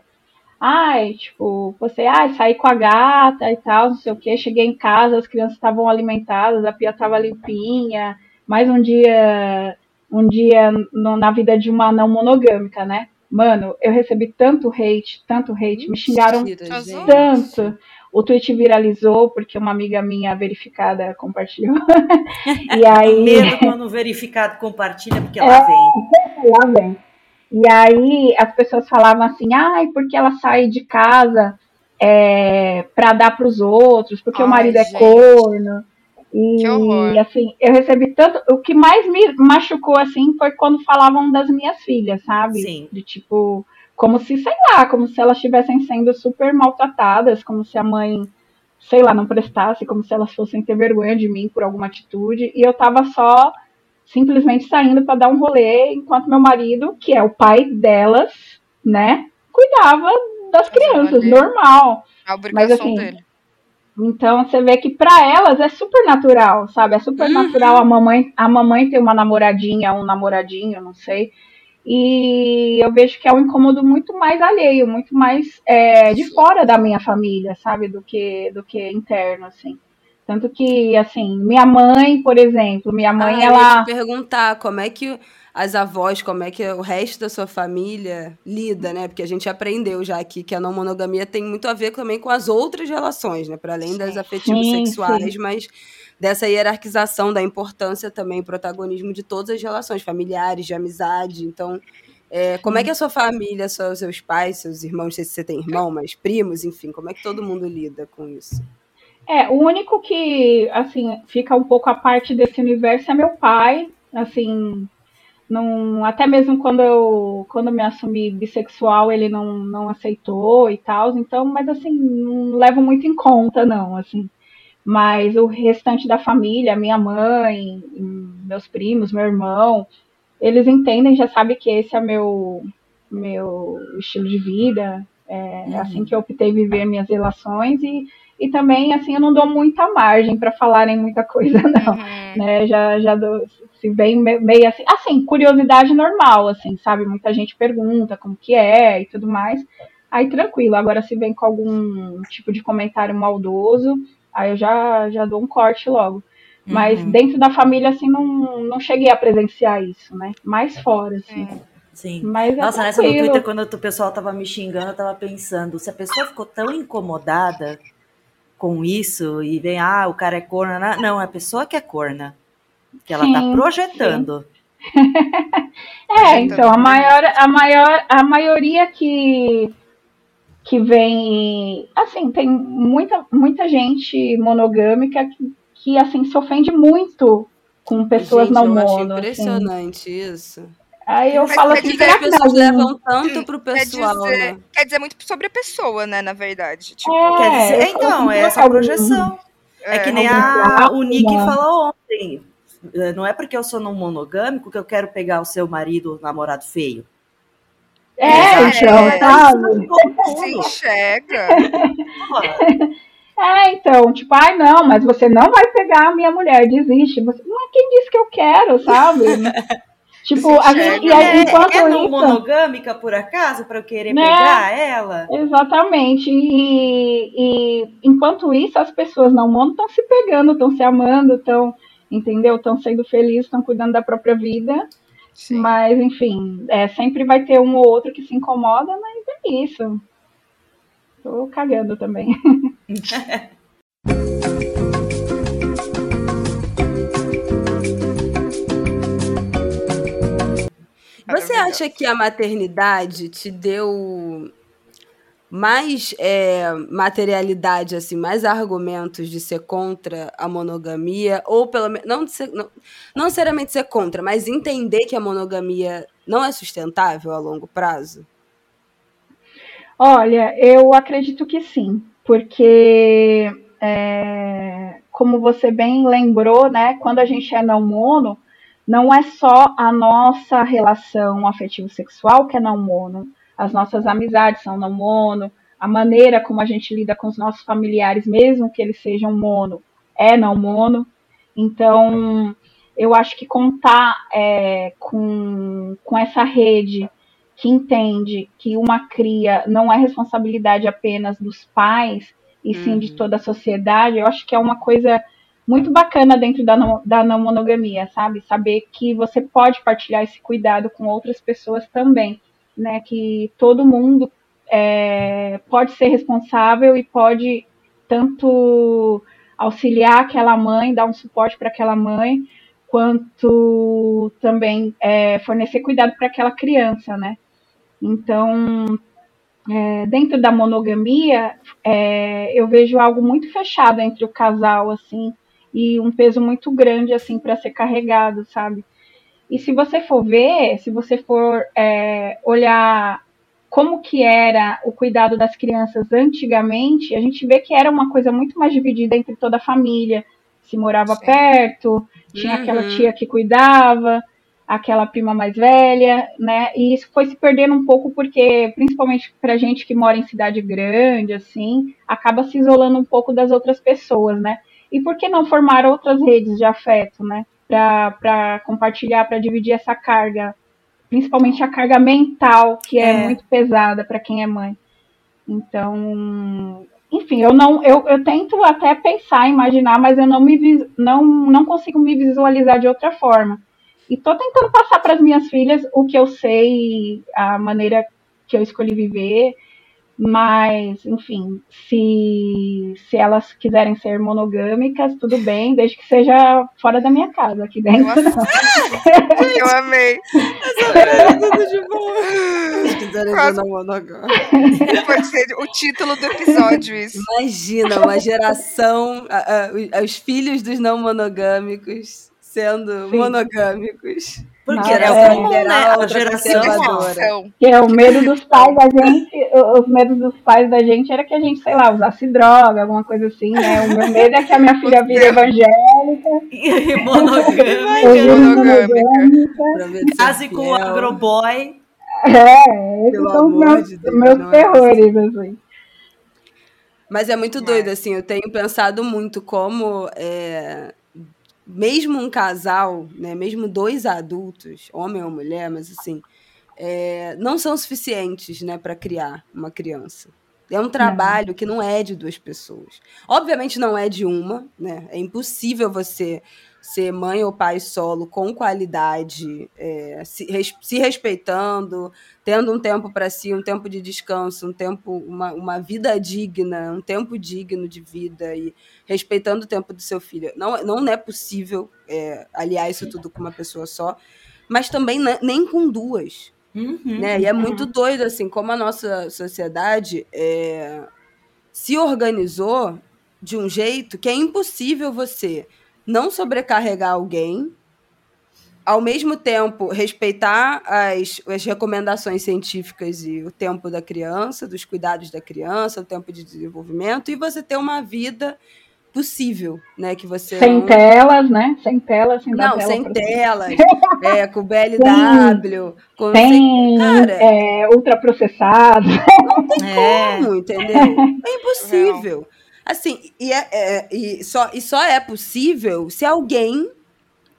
ai, tipo, postei, ai, saí com a gata e tal, não sei o que, cheguei em casa, as crianças estavam alimentadas, a pia estava limpinha, mais um dia, um dia no, na vida de uma não monogâmica, né? Mano, eu recebi tanto hate, tanto hate, me xingaram Mentira, tanto o tweet viralizou porque uma amiga minha verificada compartilhou. <laughs> e aí. Medo quando verificado compartilha, porque é, lá vem. <laughs> Lá vem. E aí as pessoas falavam assim, ai, porque ela sai de casa é, para dar para os outros, porque ai, o marido é gente. é corno. E assim, eu recebi tanto. O que mais me machucou assim foi quando falavam das minhas filhas, sabe? Sim. De tipo, como se, sei lá, como se elas estivessem sendo super maltratadas, como se a mãe, sei lá, não prestasse, como se elas fossem ter vergonha de mim por alguma atitude, e eu tava só simplesmente saindo para dar um rolê, enquanto meu marido, que é o pai delas, né, cuidava das crianças, normal. A obrigação Mas, assim, dele. Então você vê que para elas é super natural, sabe? É super uhum. natural a mamãe, a mamãe ter uma namoradinha, um namoradinho, não sei. E eu vejo que é um incômodo muito mais alheio, muito mais é, de fora da minha família, sabe, do que do que interno, assim. Tanto que, assim, minha mãe, por exemplo, minha mãe, ah, ela. Eu ia te perguntar como é que as avós, como é que o resto da sua família lida, né? Porque a gente aprendeu já aqui que a não monogamia tem muito a ver também com as outras relações, né? Para além das afetivas sexuais, sim. mas dessa hierarquização da importância também, protagonismo de todas as relações familiares, de amizade. Então, é, como é que a sua família, seus, pais, seus irmãos, não sei se você tem irmão, mas primos, enfim, como é que todo mundo lida com isso? É, o único que, assim, fica um pouco a parte desse universo é meu pai, assim, não, até mesmo quando eu quando eu me assumi bissexual, ele não, não aceitou e tal, então, mas assim, não levo muito em conta, não, assim. Mas o restante da família, minha mãe, meus primos, meu irmão, eles entendem, já sabem que esse é meu meu estilo de vida, é uhum. assim que eu optei viver minhas relações e, e também assim eu não dou muita margem para falarem muita coisa <laughs> não, uhum. né? Já já dou, se bem meio assim, assim curiosidade normal, assim, sabe? Muita gente pergunta como que é e tudo mais. Aí tranquilo. Agora se vem com algum tipo de comentário maldoso, Aí eu já, já dou um corte logo. Mas uhum. dentro da família, assim, não, não cheguei a presenciar isso, né? Mais fora, assim. É. Sim. Mas é Nossa, é nessa no Twitter, quando o pessoal tava me xingando, eu tava pensando, se a pessoa ficou tão incomodada com isso e vem, ah, o cara é corna. Né? Não, é a pessoa que é corna. Que ela tá sim, tá projetando. <laughs> é, então, a maior, a maior, a maioria que que vem, assim, tem muita, muita gente monogâmica que, que assim, se ofende muito com pessoas gente, não eu mono. Acho impressionante assim. isso. Aí eu Mas falo quer assim, dizer, será as que pessoas não? levam tanto pro Quer pessoal, dizer, né? quer dizer muito sobre a pessoa, né, na verdade. Tipo, É, Quer dizer, então, assim, é essa que projeção. É, que nem algum a, o Nick falou ontem. É, Não é porque eu sou não monogâmico que eu quero pegar o seu marido ou namorado feio. É, então, É. sabe? Se mundo. enxerga. <laughs> É, então, tipo, ai não, mas você não vai pegar a minha mulher, desiste. Você, mas quem disse que eu quero, sabe? <laughs> tipo, a gente, e aí, É, enquanto é não isso. monogâmica, por acaso, para eu querer Né? pegar ela? Exatamente. E, e enquanto isso, as pessoas não mono estão se pegando, estão se amando, estão, entendeu? Estão sendo felizes, estão cuidando da própria vida. Sim. Mas, enfim, é, sempre vai ter um ou outro que se incomoda, mas é isso. Tô cagando também. <laughs> Você acha que a maternidade te deu mais é, materialidade, assim, mais argumentos de ser contra a monogamia? Ou pelo menos, não, ser- não, não necessariamente ser contra, mas entender que a monogamia não é sustentável a longo prazo? Olha, eu acredito que sim, porque é, como você bem lembrou, né, quando a gente é não mono, não é só a nossa relação afetivo-sexual que é não mono, as nossas amizades são não mono, a maneira como a gente lida com os nossos familiares, mesmo que eles sejam mono, é não mono. Então, eu acho que contar é, com, com essa rede que entende que uma cria não é responsabilidade apenas dos pais, e sim de Uhum. toda a sociedade, eu acho que é uma coisa muito bacana dentro da não, da não monogamia, sabe? Saber que você pode partilhar esse cuidado com outras pessoas também, né? Que todo mundo é, pode ser responsável e pode tanto auxiliar aquela mãe, dar um suporte para aquela mãe, quanto também é, fornecer cuidado para aquela criança, né? Então, é, dentro da monogamia, é, eu vejo algo muito fechado entre o casal, assim, e um peso muito grande, assim, para ser carregado, sabe? E se você for ver, se você for é, olhar como que era o cuidado das crianças antigamente, a gente vê que era uma coisa muito mais dividida entre toda a família. Se morava Sim. perto, tinha Uhum. aquela tia que cuidava, aquela prima mais velha, né? E isso foi se perdendo um pouco porque, principalmente pra gente que mora em cidade grande, assim, acaba se isolando um pouco das outras pessoas, né? E por que não formar outras redes de afeto, né? Para compartilhar, para dividir essa carga, principalmente a carga mental, que é, É. muito pesada para quem é mãe. Então, enfim, eu não, eu, eu tento até pensar, imaginar, mas eu não me não, não consigo me visualizar de outra forma. E tô tentando passar para as minhas filhas o que eu sei, a maneira que eu escolhi viver, mas, enfim, se, se elas quiserem ser monogâmicas, tudo bem, desde que seja fora da minha casa, aqui Eu, dentro. am- eu amei. <laughs> Tudo de boa. Se quiserem Quase- na monogâmica. Pode ser o título do episódio, isso. Imagina uma geração, a- a- os filhos dos não monogâmicos sendo Sim. monogâmicos. Porque Ah, era é. comum, né? A geração. Que é o medo dos pais da gente, os medos dos pais da gente era que a gente, sei lá, usasse droga, alguma coisa assim, né? O meu medo é que a minha filha vire evangélica, E monogâmica. Case é com o agroboy. É, esses Pelo são os meus, de Deus, meus é terrores, assim. Mas é muito doido, assim, eu tenho pensado muito como, é, mesmo um casal, né, mesmo dois adultos, homem ou mulher, mas assim, é, não são suficientes, né, para criar uma criança. É um trabalho que não é de duas pessoas. Obviamente não é de uma, né? É impossível você ser mãe ou pai solo com qualidade, é, se, res- se respeitando, tendo um tempo para si, um tempo de descanso, um tempo, uma, uma vida digna, um tempo digno de vida e respeitando o tempo do seu filho. Não, não é possível é, aliar isso tudo com uma pessoa só, mas também ne- nem com duas Uhum. né? E é muito doido, assim, como a nossa sociedade é, se organizou de um jeito que é impossível você não sobrecarregar alguém ao mesmo tempo, respeitar as, as recomendações científicas e o tempo da criança, dos cuidados da criança, o tempo de desenvolvimento, e você ter uma vida possível, né? Que você sem não... telas, né? Sem telas, sem não, tela sem telas, <laughs> é, com BLW, com sem cara, é, ultraprocessado. Não tem é. como, entendeu? É <laughs> impossível. Não. Assim, e, é, é, e, só, e só é possível se alguém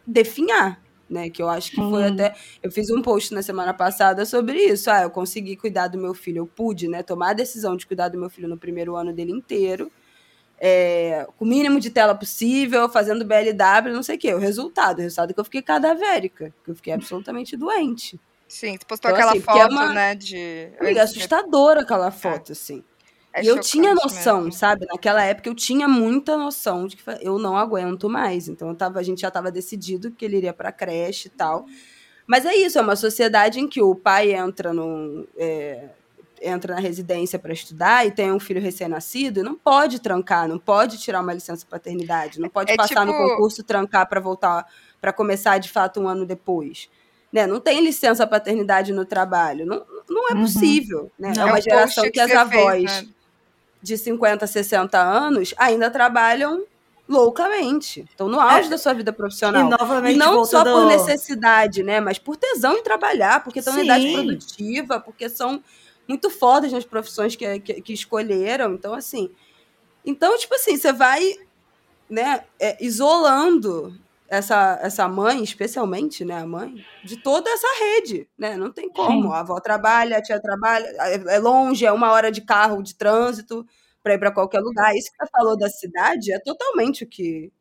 definhar né? Que eu acho que foi até. Eu fiz um post na semana passada sobre isso. Ah, eu consegui cuidar do meu filho, eu pude, né? Tomar a decisão de cuidar do meu filho no primeiro ano dele inteiro. É, com o mínimo de tela possível, fazendo BLW, não sei o quê. O resultado, o resultado é que eu fiquei cadavérica, que eu fiquei absolutamente doente. Sim, tu postou então, aquela assim, é foto, é uma... né, de... É assustadora aquela foto, é. assim. É e eu tinha noção, mesmo. sabe? Naquela época eu tinha muita noção de que eu não aguento mais. Então eu tava, a gente já estava decidido que ele iria para creche e tal. Mas é isso, é uma sociedade em que o pai entra no, é, entra na residência para estudar e tem um filho recém-nascido e não pode trancar, não pode tirar uma licença paternidade, não pode é passar tipo... no concurso trancar para voltar para começar de fato um ano depois. Né? Não tem licença paternidade no trabalho, não, não é uhum. possível. Né? Não, é uma geração que, que as avós fez, né? De 50, 60 anos ainda trabalham loucamente. Estão no auge é, da sua vida profissional. E, novamente, e não só por necessidade, né? Mas por tesão em trabalhar, porque estão na idade produtiva, porque são muito fodas nas profissões que, que, que, escolheram. Então, assim. Então, tipo assim, você vai né, é, isolando essa, essa mãe, especialmente, né, a mãe, de toda essa rede, né? Não tem como. Sim. A avó trabalha, a tia trabalha, é, é longe, é uma hora de carro, de trânsito para ir para qualquer lugar. Isso que você falou da cidade é totalmente o que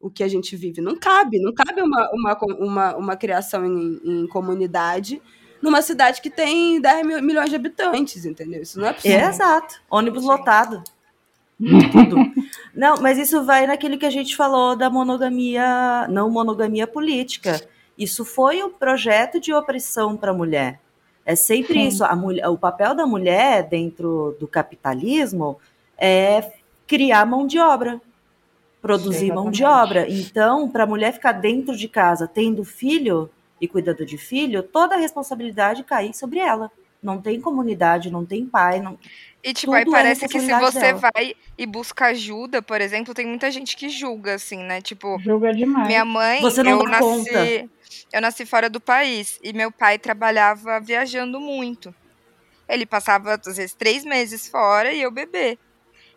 o que a gente vive. Não cabe, não cabe uma, uma, uma, uma criação em, em comunidade numa cidade que tem 10 mil, milhões de habitantes, entendeu? Isso não é possível. É, exato. Ônibus Sim. lotado. Tudo. não, mas isso vai naquilo que a gente falou da monogamia, não monogamia política. Isso foi um projeto de opressão para a mulher. É sempre Sim. isso. A mulher, o papel da mulher dentro do capitalismo é criar mão de obra, produzir mão de obra. Então, para a mulher ficar dentro de casa, tendo filho e cuidando de filho, toda a responsabilidade cai sobre ela. Não tem comunidade, não tem pai, não. E, tipo, aí é parece é que se você dela. vai e busca ajuda, por exemplo, tem muita gente que julga, assim, né? Tipo, julga demais. Minha mãe, você não eu dá nasci, conta. eu nasci fora do país e meu pai trabalhava viajando muito. Ele passava, às vezes, três meses fora e eu bebê.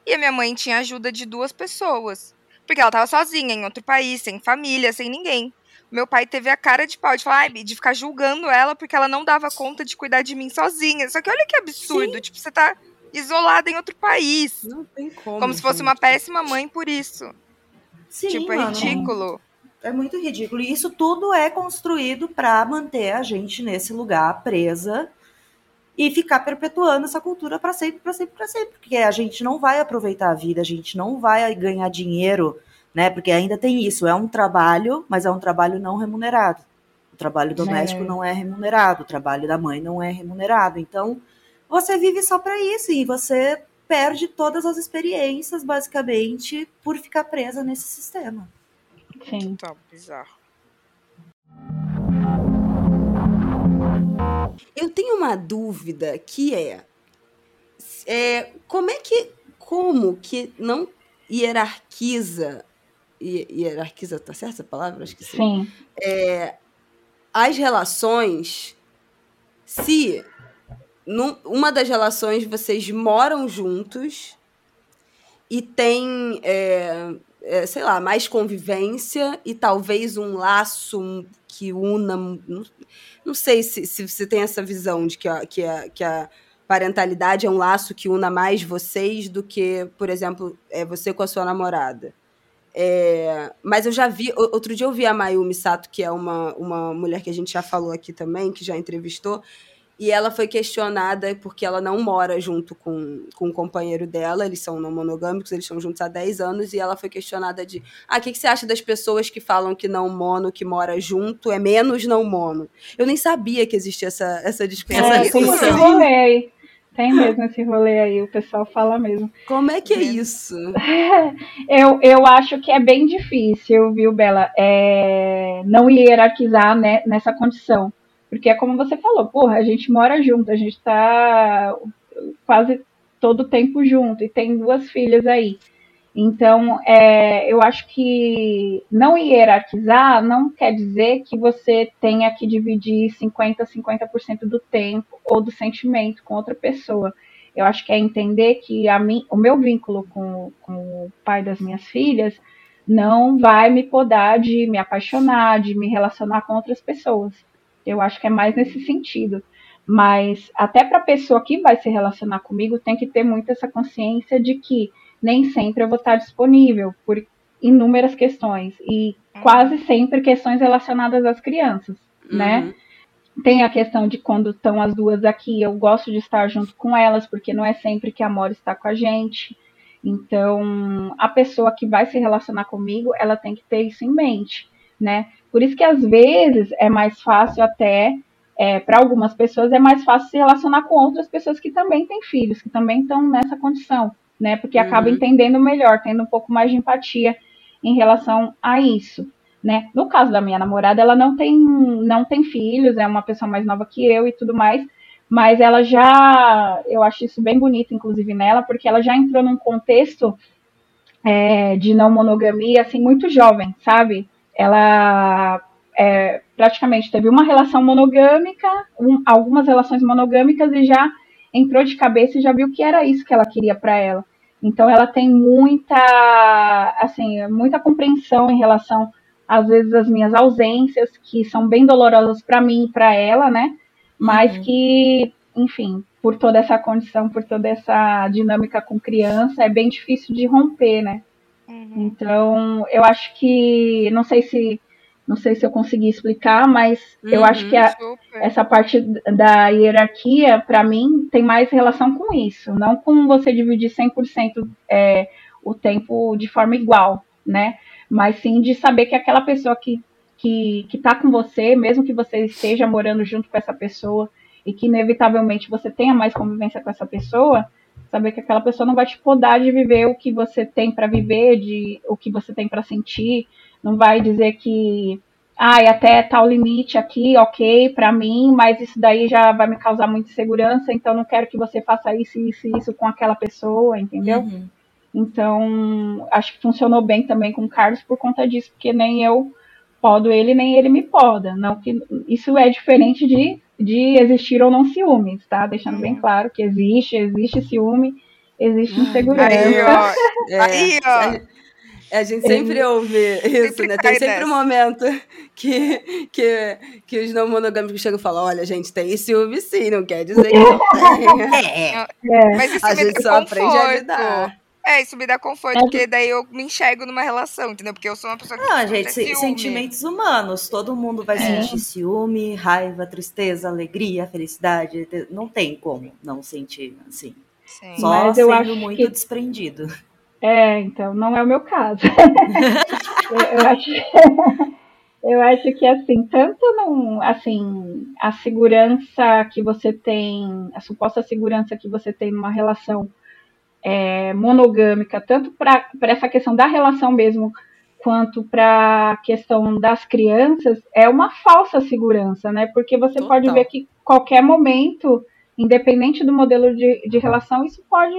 E a minha mãe tinha ajuda de duas pessoas. Porque ela tava sozinha, em outro país, sem família, sem ninguém. Meu pai teve a cara de pau de falar, de ficar julgando ela porque ela não dava conta de cuidar de mim sozinha. Só que olha que absurdo. Sim. Tipo, você tá isolada em outro país. Não tem como. Como se fosse gente. uma péssima mãe por isso. Sim, tipo, é mano, ridículo. É muito ridículo. E isso tudo é construído para manter a gente nesse lugar presa e ficar perpetuando essa cultura para sempre, para sempre, para sempre. Porque a gente não vai aproveitar a vida, a gente não vai ganhar dinheiro, né? Porque ainda tem isso, é um trabalho, mas é um trabalho não remunerado. O trabalho doméstico é. não é remunerado, o trabalho da mãe não é remunerado. Então, você vive só para isso e você perde todas as experiências, basicamente, por ficar presa nesse sistema. Sim. Tá bizarro. Eu tenho uma dúvida que é, é como é que como que não hierarquiza hierarquiza tá certa essa palavra acho que sim, sim. É, as relações se num, uma das relações vocês moram juntos e tem, é, é, sei lá, mais convivência e talvez um laço que una. Não, não sei se, se você tem essa visão de que a, que, a, que a parentalidade é um laço que una mais vocês do que, por exemplo, é você com a sua namorada. É, mas eu já vi, outro dia eu vi a Mayumi Sato, que é uma, uma mulher que a gente já falou aqui também, que já entrevistou, e ela foi questionada porque ela não mora junto com, com o companheiro dela, eles são não monogâmicos, eles estão juntos há 10 anos, e ela foi questionada de: ah, o que, que você acha das pessoas que falam que não mono, que mora junto, é menos não mono? Eu nem sabia que existia essa, essa discussão. É, essa discussão. Tem mesmo esse rolê aí, o pessoal fala mesmo. Como é que é isso? <laughs> eu, eu acho que é bem difícil, viu, Bela? É, não hierarquizar né, nessa condição. Porque é como você falou, porra, a gente mora junto, a gente tá quase todo o tempo junto e tem duas filhas aí. Então, é, eu acho que não hierarquizar não quer dizer que você tenha que dividir 50%, 50% do tempo ou do sentimento com outra pessoa. Eu acho que é entender que mim, o meu vínculo com, com o pai das minhas filhas não vai me podar de me apaixonar, de me relacionar com outras pessoas. Eu acho que é mais nesse sentido. Mas até para a pessoa que vai se relacionar comigo, tem que ter muito essa consciência de que nem sempre eu vou estar disponível por inúmeras questões e quase sempre questões relacionadas às crianças, uhum. né? Tem a questão de quando estão as duas aqui, eu gosto de estar junto com elas, porque não é sempre que a Mora está com a gente. Então, a pessoa que vai se relacionar comigo, ela tem que ter isso em mente, né? Por isso que às vezes é mais fácil até é, para algumas pessoas é mais fácil se relacionar com outras pessoas que também têm filhos, que também estão nessa condição né? Porque uhum. acaba entendendo melhor, tendo um pouco mais de empatia em relação a isso, né? No caso da minha namorada, ela não tem não tem filhos, é uma pessoa mais nova que eu e tudo mais, mas ela já, eu acho isso bem bonito, inclusive nela, porque ela já entrou num contexto é, de não monogamia, assim, muito jovem, sabe? Ela é, praticamente teve uma relação monogâmica, um, algumas relações monogâmicas e já entrou de cabeça e já viu que era isso que ela queria para ela. Então ela tem muita, assim, muita compreensão em relação às vezes às minhas ausências, que são bem dolorosas para mim e para ela, né? Mas uhum. que, enfim, por toda essa condição, por toda essa dinâmica com criança, é bem difícil de romper, né? Uhum. Então, eu acho que, não sei se não sei se eu consegui explicar, mas uhum, eu acho que a, essa parte da hierarquia, para mim, tem mais relação com isso, não com você dividir 100% é, o tempo de forma igual, né? Mas sim de saber que aquela pessoa que, que, que tá com você, mesmo que você esteja morando junto com essa pessoa e que inevitavelmente você tenha mais convivência com essa pessoa, saber que aquela pessoa não vai te podar de viver o que você tem para viver, de o que você tem para sentir, não vai dizer que ah, até tal limite aqui, ok, para mim, mas isso daí já vai me causar muita insegurança, então não quero que você faça isso, isso, isso com aquela pessoa, entendeu? Uhum. Então, acho que funcionou bem também com o Carlos por conta disso, porque nem eu podo ele, nem ele me poda. Não que isso é diferente de, de existir ou não ciúmes, tá? Deixando bem uhum. claro que existe, existe ciúme, existe insegurança. Aí, ó. <laughs> É, aí, ó. A gente sempre é. ouve isso, sempre né? Tem sempre um momento que, que, que os não monogâmicos chegam e falam: olha, gente, tem ciúme sim, não quer dizer <laughs> que não tem. É. é. Mas isso a gente só conforto. aprende a lidar. É, isso me dá conforto, é. porque daí eu me enxergo numa relação, entendeu? Porque eu sou uma pessoa que. Não, gente, ciúme. sentimentos humanos. Todo mundo vai é. sentir ciúme, raiva, tristeza, alegria, felicidade. Não tem como não sentir assim. Sim. Só Mas eu acho muito que... desprendido. É, então, não é o meu caso. <laughs> eu, eu, acho, <laughs> eu acho que, assim, tanto não, assim, a segurança que você tem, a suposta segurança que você tem numa relação é, monogâmica, tanto para essa questão da relação mesmo, quanto para a questão das crianças, é uma falsa segurança, né? Porque você Total. pode ver que qualquer momento, independente do modelo de, de relação, isso pode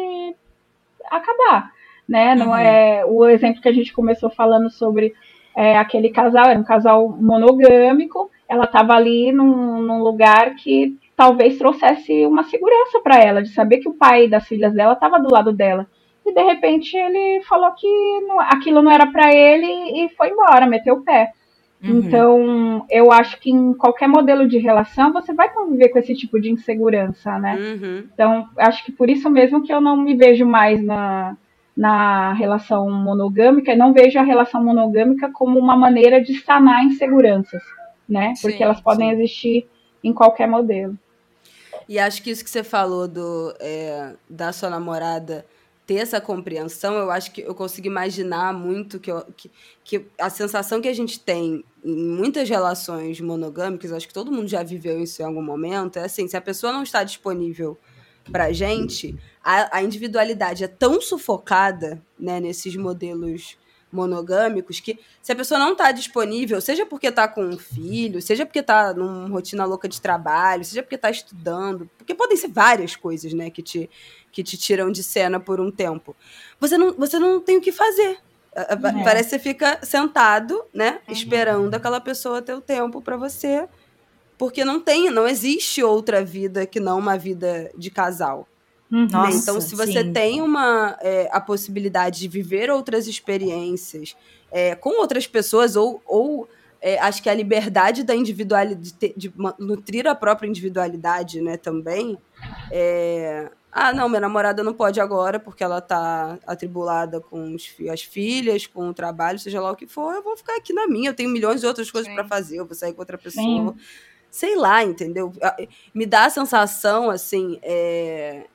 acabar né? Não uhum. é o exemplo que a gente começou falando sobre é, aquele casal, era um casal monogâmico, ela estava ali num, num, lugar que talvez trouxesse uma segurança para ela, de saber que o pai das filhas dela estava do lado dela. E de repente ele falou que não, aquilo não era para ele e foi embora, meteu o pé. Uhum. Então, eu acho que em qualquer modelo de relação você vai conviver com esse tipo de insegurança, né? Uhum. Então, acho que por isso mesmo que eu não me vejo mais na, na relação monogâmica e não vejo a relação monogâmica como uma maneira de sanar inseguranças, né? Porque sim, elas podem sim. existir em qualquer modelo. E acho que isso que você falou do, é, da sua namorada ter essa compreensão, eu acho que eu consigo imaginar muito que, eu, que, que a sensação que a gente tem em muitas relações monogâmicas, acho que todo mundo já viveu isso em algum momento, é assim, se a pessoa não está disponível pra gente, a, a individualidade é tão sufocada, né, nesses modelos monogâmicos que se a pessoa não está disponível, seja porque está com um filho, seja porque está numa rotina louca de trabalho, seja porque está estudando, porque podem ser várias coisas, né, que te, que te tiram de cena por um tempo. Você não, você não tem o que fazer. É. Parece que você fica sentado, né, uhum. esperando aquela pessoa ter o tempo para você, porque não tem, não existe outra vida que não uma vida de casal. Uhum. Nossa, então, se você sim. tem uma, é, a possibilidade de viver outras experiências é, com outras pessoas, ou, ou é, acho que a liberdade da individualidade, de, ter, de, nutrir a própria individualidade né, também. É, ah, não, minha namorada não pode agora porque ela tá atribulada com os, as filhas, com o trabalho, seja lá o que for, eu vou ficar aqui na minha, eu tenho milhões de outras coisas para fazer, eu vou sair com outra pessoa. Sim. Sei lá, entendeu? Me dá a sensação, assim, é,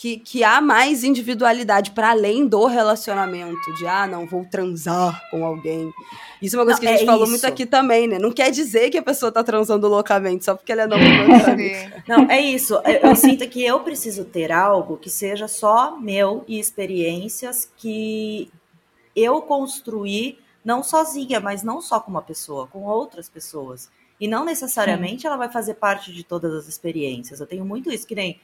que, que há mais individualidade para além do relacionamento, de ah, não, vou transar com alguém. Isso é uma coisa não, que a gente é falou isso. muito aqui também, né? Não quer dizer que a pessoa tá transando loucamente só porque ela é não <laughs> Não, é isso. Eu, eu sinto que eu preciso ter algo que seja só meu e experiências que eu construí não sozinha, mas não só com uma pessoa, com outras pessoas. E não necessariamente Sim. ela vai fazer parte de todas as experiências. Eu tenho muito isso, que nem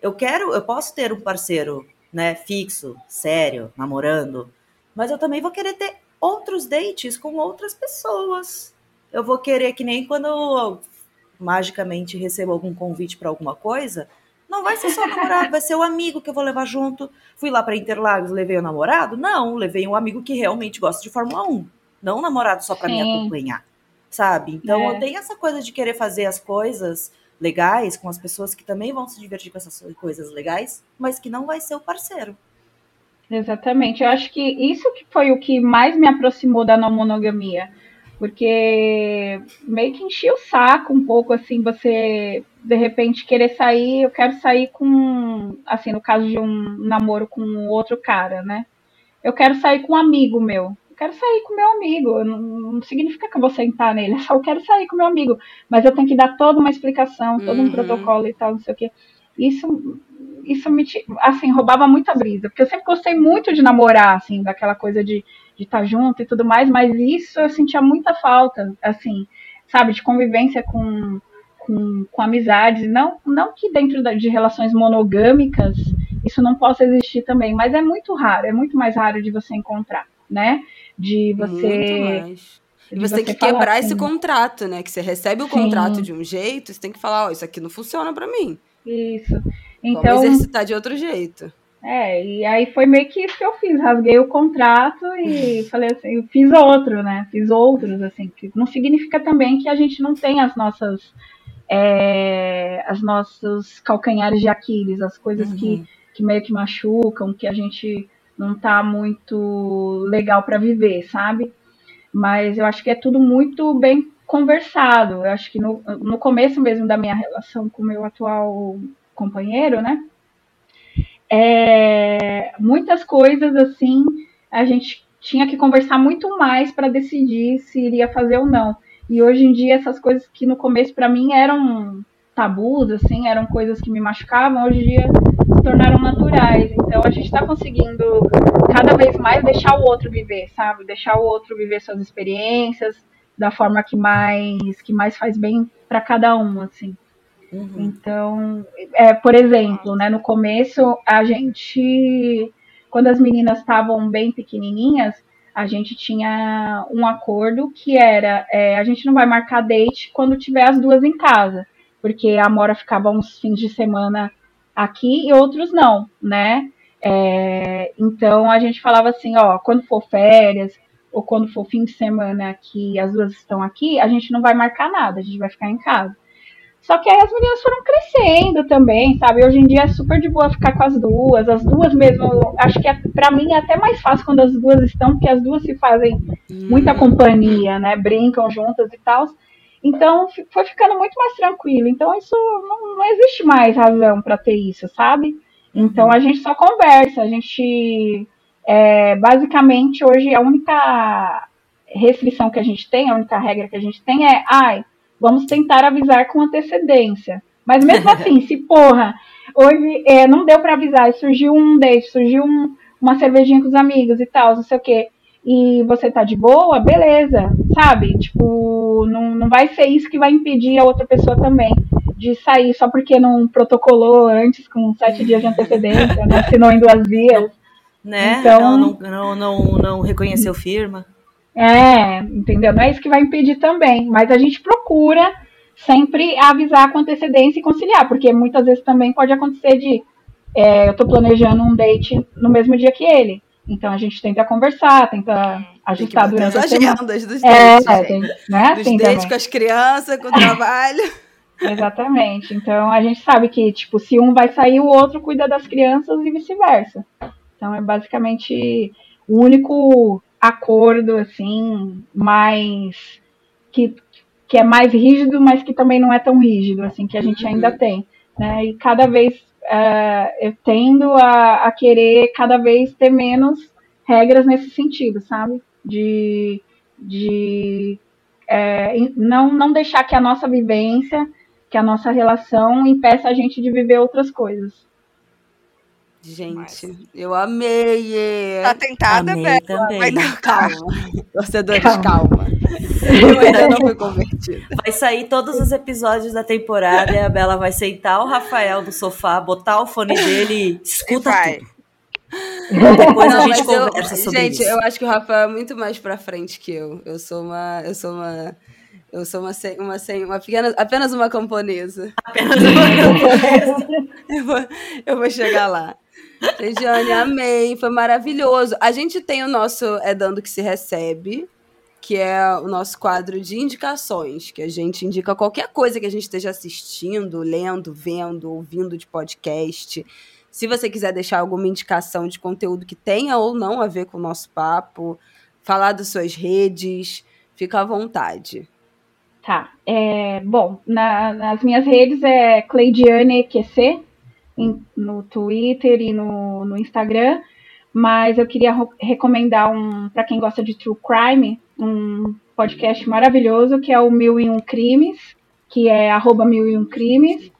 eu quero, eu posso ter um parceiro, né, fixo, sério, namorando, mas eu também vou querer ter outros dates com outras pessoas. Eu vou querer que nem quando eu magicamente recebo algum convite para alguma coisa, não vai ser só namorado, vai ser o amigo que eu vou levar junto. Fui lá para Interlagos, levei o namorado? Não, levei um amigo que realmente gosta de Fórmula 1, não um namorado só para me acompanhar, sabe? Então é. eu tenho essa coisa de querer fazer as coisas legais, com as pessoas que também vão se divertir com essas coisas legais, mas que não vai ser o parceiro. Exatamente. Eu acho que isso que foi o que mais me aproximou da não monogamia. Porque meio que enchia o saco um pouco, assim, você de repente querer sair, eu quero sair com, assim, no caso de um namoro com outro cara, né? Eu quero sair com um amigo meu quero sair com meu amigo. Não, não, significa que eu vou sentar nele, <laughs> só eu quero sair com meu amigo. Mas eu tenho que dar toda uma explicação, todo uhum. um protocolo e tal, não sei o quê. Isso, isso me, assim, roubava muita brisa. Porque eu sempre gostei muito de namorar, assim, daquela coisa de estar tá junto e tudo mais, mas isso eu sentia muita falta, assim, sabe, de convivência com, com, com amizades. Não, não que dentro de relações monogâmicas isso não possa existir também, mas é muito raro, é muito mais raro de você encontrar, né? De você. E você, tem que quebrar assim. esse contrato, né? Que você recebe o Sim. contrato de um jeito, você tem que falar, ó, oh, isso aqui não funciona para mim. Isso. Então, Vamos exercitar de outro jeito. É, e aí foi meio que isso que eu fiz. Rasguei o contrato e <laughs> falei assim, eu fiz outro, né? Fiz outros, assim. Que não significa também que a gente não tem as nossas. É, as nossos calcanhares de Aquiles, as coisas uhum. que, que meio que machucam, que a gente não tá muito legal para viver, sabe? Mas eu acho que é tudo muito bem conversado. Eu acho que no, no começo mesmo da minha relação com o meu atual companheiro, né? É, muitas coisas assim a gente tinha que conversar muito mais para decidir se iria fazer ou não. E hoje em dia essas coisas que no começo para mim eram tabus, assim, eram coisas que me machucavam, hoje em dia se tornaram naturais. Então a gente está conseguindo cada vez mais deixar o outro viver, sabe? Deixar o outro viver suas experiências da forma que mais que mais faz bem para cada um, assim. Uhum. Então, é, por exemplo, né, no começo a gente, quando as meninas estavam bem pequenininhas, a gente tinha um acordo que era é, a gente não vai marcar date quando tiver as duas em casa, porque a Mora ficava uns fins de semana aqui e outros não, né? É, então a gente falava assim, ó, quando for férias ou quando for fim de semana que as duas estão aqui, a gente não vai marcar nada, a gente vai ficar em casa. Só que aí as meninas foram crescendo também, sabe? Hoje em dia é super de boa ficar com as duas, as duas mesmo. Acho que é, para mim é até mais fácil quando as duas estão, porque as duas se fazem muita companhia, né? Brincam juntas e tal. Então foi ficando muito mais tranquilo. Então isso não, não existe mais razão para ter isso, sabe? Então uhum. a gente só conversa, a gente é, basicamente hoje a única restrição que a gente tem, a única regra que a gente tem é, ai, vamos tentar avisar com antecedência. Mas mesmo <laughs> assim, se porra, hoje é, não deu para avisar, surgiu um date, surgiu um, uma cervejinha com os amigos e tal, não sei o quê. E você tá de boa, beleza, sabe? Tipo, não, não vai ser isso que vai impedir a outra pessoa também de sair só porque não protocolou antes com sete dias de antecedência, não assinou em duas vias. Né? Então, não, não, não, não reconheceu firma. É, entendeu? Não é isso que vai impedir também, mas a gente procura sempre avisar com antecedência e conciliar, porque muitas vezes também pode acontecer de é, eu estou planejando um date no mesmo dia que ele. Então a gente tenta conversar, tenta ajustar tem durante as agendas dos é, dates. É, tem, né? Dos dates com as crianças, com o trabalho. <laughs> Exatamente. Então a gente sabe que, tipo, se um vai sair, o outro cuida das crianças e vice-versa. Então é basicamente o único acordo, assim, mais. que, que é mais rígido, mas que também não é tão rígido, assim, que a gente uhum. ainda tem. Né? E cada vez uh, eu tendo a, a querer cada vez ter menos regras nesse sentido, sabe? De, de é, não, não deixar que a nossa vivência que a nossa relação impeça a gente de viver outras coisas. Gente, Mas... eu amei! Tá tentada, velho? também. Mas calma. Torcedores, calma. calma. Eu <laughs> ainda não fui convertida. Vai sair todos os episódios da temporada e a Bela vai sentar o Rafael no sofá, botar o fone dele e escuta e tudo. Depois não, a gente conversa eu, sobre gente, isso. Gente, eu acho que o Rafael é muito mais pra frente que eu. Eu sou uma... Eu sou uma eu sou uma, uma, uma pequena, apenas uma camponesa. Apenas uma camponesa. <laughs> eu, vou, eu vou chegar lá. Regiane, amei, foi maravilhoso. A gente tem o nosso É Dando Que Se Recebe, que é o nosso quadro de indicações, que a gente indica qualquer coisa que a gente esteja assistindo, lendo, vendo, ouvindo de podcast. Se você quiser deixar alguma indicação de conteúdo que tenha ou não a ver com o nosso papo, falar das suas redes, fica à vontade. Tá. É, bom, na, nas minhas redes é Cleidiane em, no Twitter e no, no Instagram, mas eu queria recomendar um, para quem gosta de True Crime, um podcast maravilhoso que é o Mil e Um Crimes, que é arroba Mil e Um Crimes,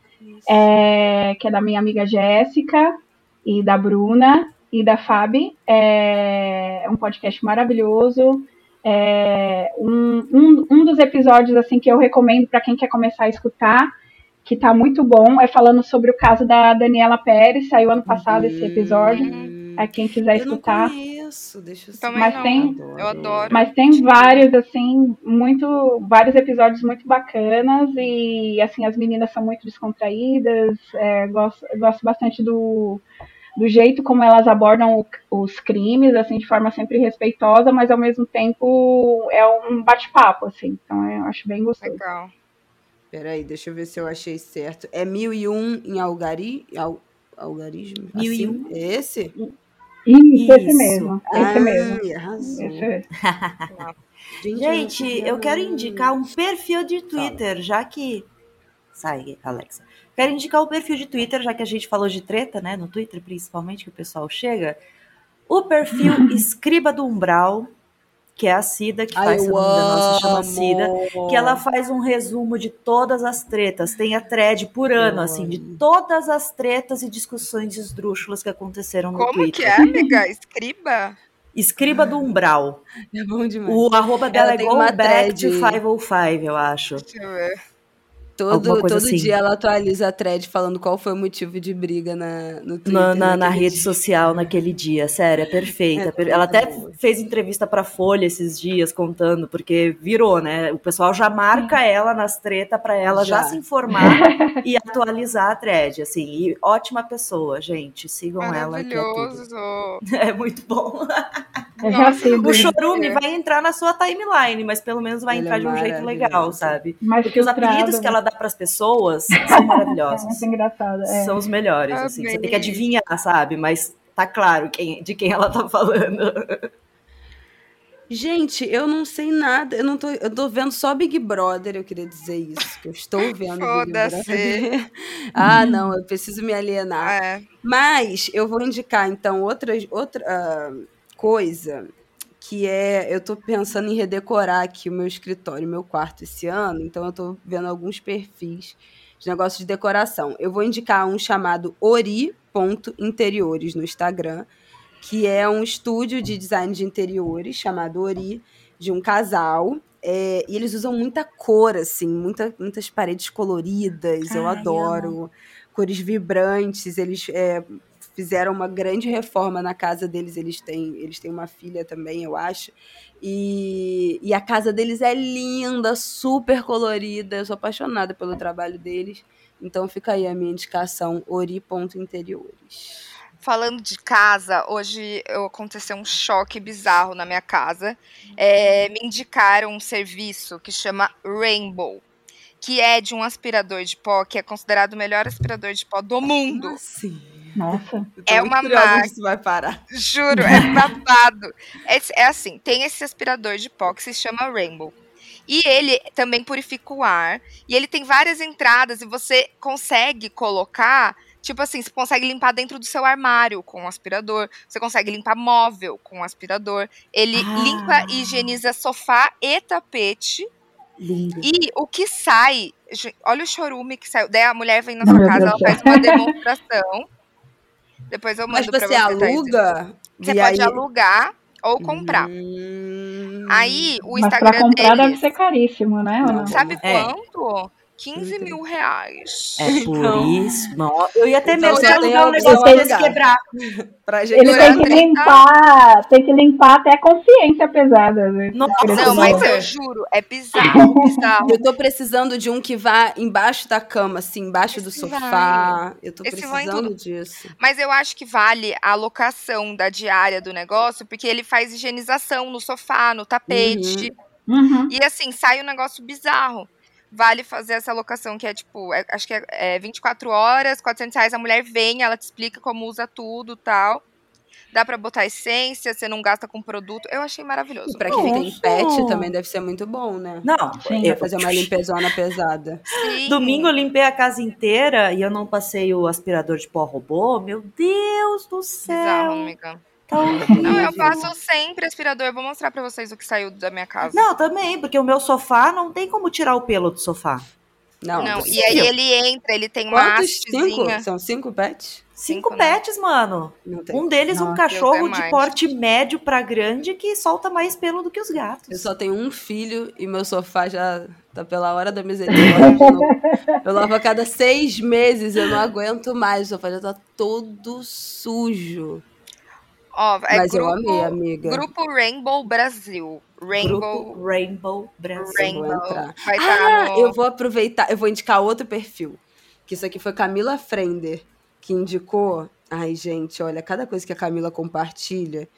é, que é da minha amiga Jéssica e da Bruna e da Fabi. É um podcast maravilhoso. É, um, um, um dos episódios assim que eu recomendo para quem quer começar a escutar, que está muito bom, é falando sobre o caso da Daniela Pérez, saiu ano passado esse episódio. É quem quiser eu escutar. Não conheço, deixa eu Também mas não. tem, eu adoro. Mas tem vários assim, muito, vários episódios muito bacanas e assim as meninas são muito descontraídas. É, gosto, gosto bastante do do jeito como elas abordam o, os crimes, assim, de forma sempre respeitosa, mas ao mesmo tempo é um bate-papo, assim. Então eu acho bem gostoso. Legal. Peraí, deixa eu ver se eu achei certo. É mil e um em algari, al, algarismo? Mil assim? e um. É esse? Isso, Isso. esse mesmo. Esse ah, mesmo. Arrasou. Esse mesmo. <laughs> Gente, eu quero indicar um perfil de Twitter, já que. Sai, Alexa. Quero indicar o perfil de Twitter, já que a gente falou de treta, né? No Twitter, principalmente, que o pessoal chega. O perfil <laughs> Escriba do Umbral, que é a Cida, que faz, se não se chama Cida, que ela faz um resumo de todas as tretas. Tem a thread por ano, assim, de todas as tretas e discussões esdrúxulas que aconteceram no Como Twitter. Como que é, amiga? <laughs> Escriba? Escriba do Umbral. <laughs> É bom demais. O arroba dela ela é Go Back to 505, eu acho. Deixa eu ver. Todo, todo assim. dia ela atualiza a thread falando qual foi o motivo de briga na, no Twitter. Na, na, na rede dia. social naquele dia, sério, é perfeita. É, ela até fez entrevista pra Folha esses dias contando, porque virou, né? O pessoal já marca ela nas tretas pra ela já. já. se informar <laughs> e atualizar a thread, assim. E ótima pessoa, gente. Sigam ela. Que é, tudo. <laughs> é muito bom. <laughs> o chorume vai entrar na sua timeline, mas pelo menos vai Ele entrar é de um jeito legal, sabe? Mas porque os apelidos que ela dá para as pessoas <laughs> são maravilhosos. É engraçado. É. São os melhores, ah, assim. Você tem que adivinhar, sabe? Mas tá claro quem, de quem ela tá falando. Gente, eu não sei nada. Eu não tô, eu tô vendo só Big Brother, eu queria dizer isso. Que eu estou <laughs> vendo Big Brother. <laughs> ah, não, eu preciso me alienar. É. Mas eu vou indicar, então, outra, outra uh, coisa que é, eu tô pensando em redecorar aqui o meu escritório, meu quarto esse ano, então eu tô vendo alguns perfis de negócios de decoração. Eu vou indicar um chamado ori.interiores no Instagram, que é um estúdio de design de interiores chamado Ori, de um casal. É, e eles usam muita cor, assim, muita, muitas paredes coloridas, eu adoro. Cores vibrantes, eles é, fizeram uma grande reforma na casa deles. Eles têm, eles têm uma filha também, eu acho. E, e a casa deles é linda, super colorida. Eu sou apaixonada pelo trabalho deles. Então fica aí a minha indicação, ori.interiores. Falando de casa, hoje eu aconteceu um choque bizarro na minha casa. É, me indicaram um serviço que chama Rainbow, que é de um aspirador de pó que é considerado o melhor aspirador de pó do mundo. Sim. Nossa. É uma máquina. Isso vai parar. Juro, é <laughs> babado. É, é assim, tem esse aspirador de pó que se chama Rainbow. E ele também purifica o ar. E ele tem várias entradas e você consegue colocar. Tipo assim, você consegue limpar dentro do seu armário com o aspirador. Você consegue limpar móvel com o aspirador. Ele Ah. limpa e higieniza sofá e tapete. Lindo. E o que sai. Olha o chorume que saiu. Daí a mulher vem na sua casa, ela faz uma demonstração. <laughs> Depois eu Mas mando pra você você. Thaís. aluga? Você e pode aí... alugar ou comprar. Hum. Aí o Mas Instagram pra comprar deve deles, ser caríssimo, né? ou não? sabe É. quanto? 15 Entendi. mil reais. É <laughs> por Então- isso. Não, eu ia ter medo de alugar um negócio pra eles quebrar. <laughs> Pra gente Ele tem que limpar, tem que limpar até a consciência pesada. Né? Nossa, Por Não, mas eu juro, é bizarro, <laughs> bizarro. Eu tô precisando de um que vá embaixo da cama, assim, embaixo do Esse sofá. Eu tô Esse vai precisando disso. Mas eu acho que vale a alocação da diária do negócio, porque ele faz higienização no sofá, no tapete. Uhum. E assim, sai um negócio bizarro. Vale fazer essa alocação que é tipo, é- acho que é, é 24 horas, 400 reais. A mulher vem, ela te explica como usa tudo tal. Dá pra botar essência, você não gasta com produto. Eu achei maravilhoso. E pra quem tem pet também deve ser muito bom, né? Não, Sim. eu, fazer uma limpezona pesada. Sim. Domingo eu limpei a casa inteira e eu não passei o aspirador de pó robô. Meu Deus do Bizarro, céu. amiga. Tá horrível. Não, eu passo sempre aspirador. Eu vou mostrar pra vocês o que saiu da minha casa. Não, também, porque o meu sofá não tem como tirar o pelo do sofá. Não, Não, e aí ele entra, ele tem uma Quantos? Cinco? São cinco pets? Cinco Cinco, né? pets, mano. Não. Um deles, um Nossa, cachorro de mais. porte médio pra grande que solta mais pelo do que os gatos. Eu só tenho um filho e meu sofá já tá pela hora da misericórdia. eu lavo a cada seis meses, eu não aguento mais. O sofá já tá todo sujo. Ó, é Mas eu grupo, amei, amiga. Grupo Rainbow Brasil. Rainbow Grupo Rainbow Brasil. Rainbow. Vai estar Ah, no. eu vou aproveitar, eu vou indicar outro perfil. Que isso aqui foi Camila Frender que indicou. Ai, gente, olha, cada coisa que a Camila compartilha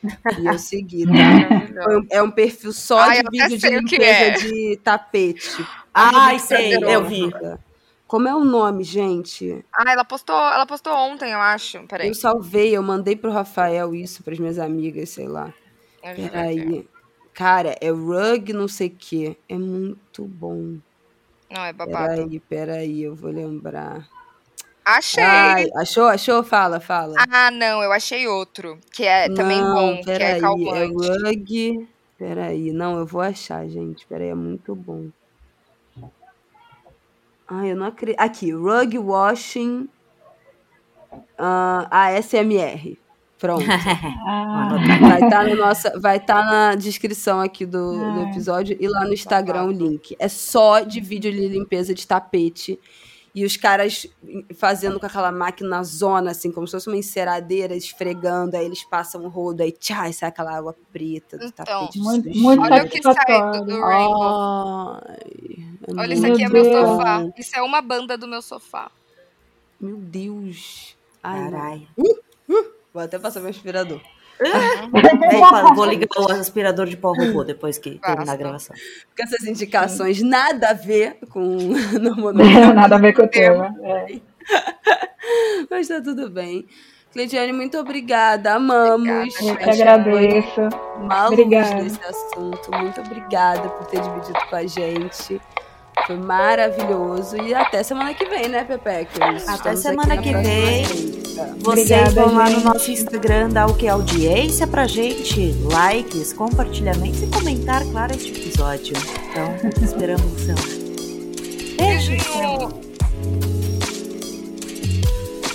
e eu segui, tá? <laughs> Um- É um perfil só Ai, de eu vídeo de limpeza é. de tapete. Ai, sei, eu vi. Como é o nome, gente? Ah, ela postou, ela postou ontem, eu acho. Peraí. Eu salvei, eu mandei pro Rafael isso, pras minhas amigas, sei lá. Peraí. Cara, é rug não sei o que. É muito bom. Não, é babado. Peraí, peraí, eu vou lembrar. Achei! Ai, achou? Achou? Fala, fala. Ah, não, eu achei outro. Que é também não, bom, que peraí, é calmante. rug. Peraí, não, eu vou achar, gente. Peraí, é muito bom. Ai, eu não acredito. Aqui, rug washing ah, ASMR. Pronto. <laughs> Ah, Vai estar no nossa, vai tá na descrição aqui do, do Ah. episódio e lá no Instagram o link. É só de vídeo de limpeza de tapete. E os caras fazendo com aquela máquina zona, assim, como se fosse uma enceradeira, esfregando, aí eles passam o rodo, aí tchá, e sai aquela água preta do Então, tapete. muito, muito Olha o que sai do, do Rainbow. Ai, Olha, isso muito aqui é meu Deus. sofá. Isso é uma banda do meu sofá. Meu Deus. Ai, não. Caralho. Vou até passar meu aspirador. Aí, fala, vou ligar o aspirador de pó robô depois que terminar a gravação. Com essas indicações, nada a ver com <laughs> normalmente. <laughs> nada a ver com o tema. É. <laughs> Mas tá tudo bem. Cleidiane, muito obrigada. Amamos. Obrigada, Eu que agradeço. Obrigada. nesse assunto. Muito obrigada por ter dividido com a gente. Foi maravilhoso. E até semana que vem, né, Pepeckers? Até semana que vem. sexta. Vocês Obrigada, vão lá no nosso Instagram dar o que? Audiência pra gente, likes, compartilhamentos e comentar, claro, este episódio. Então, esperamos lá. Beijo! Beijinho!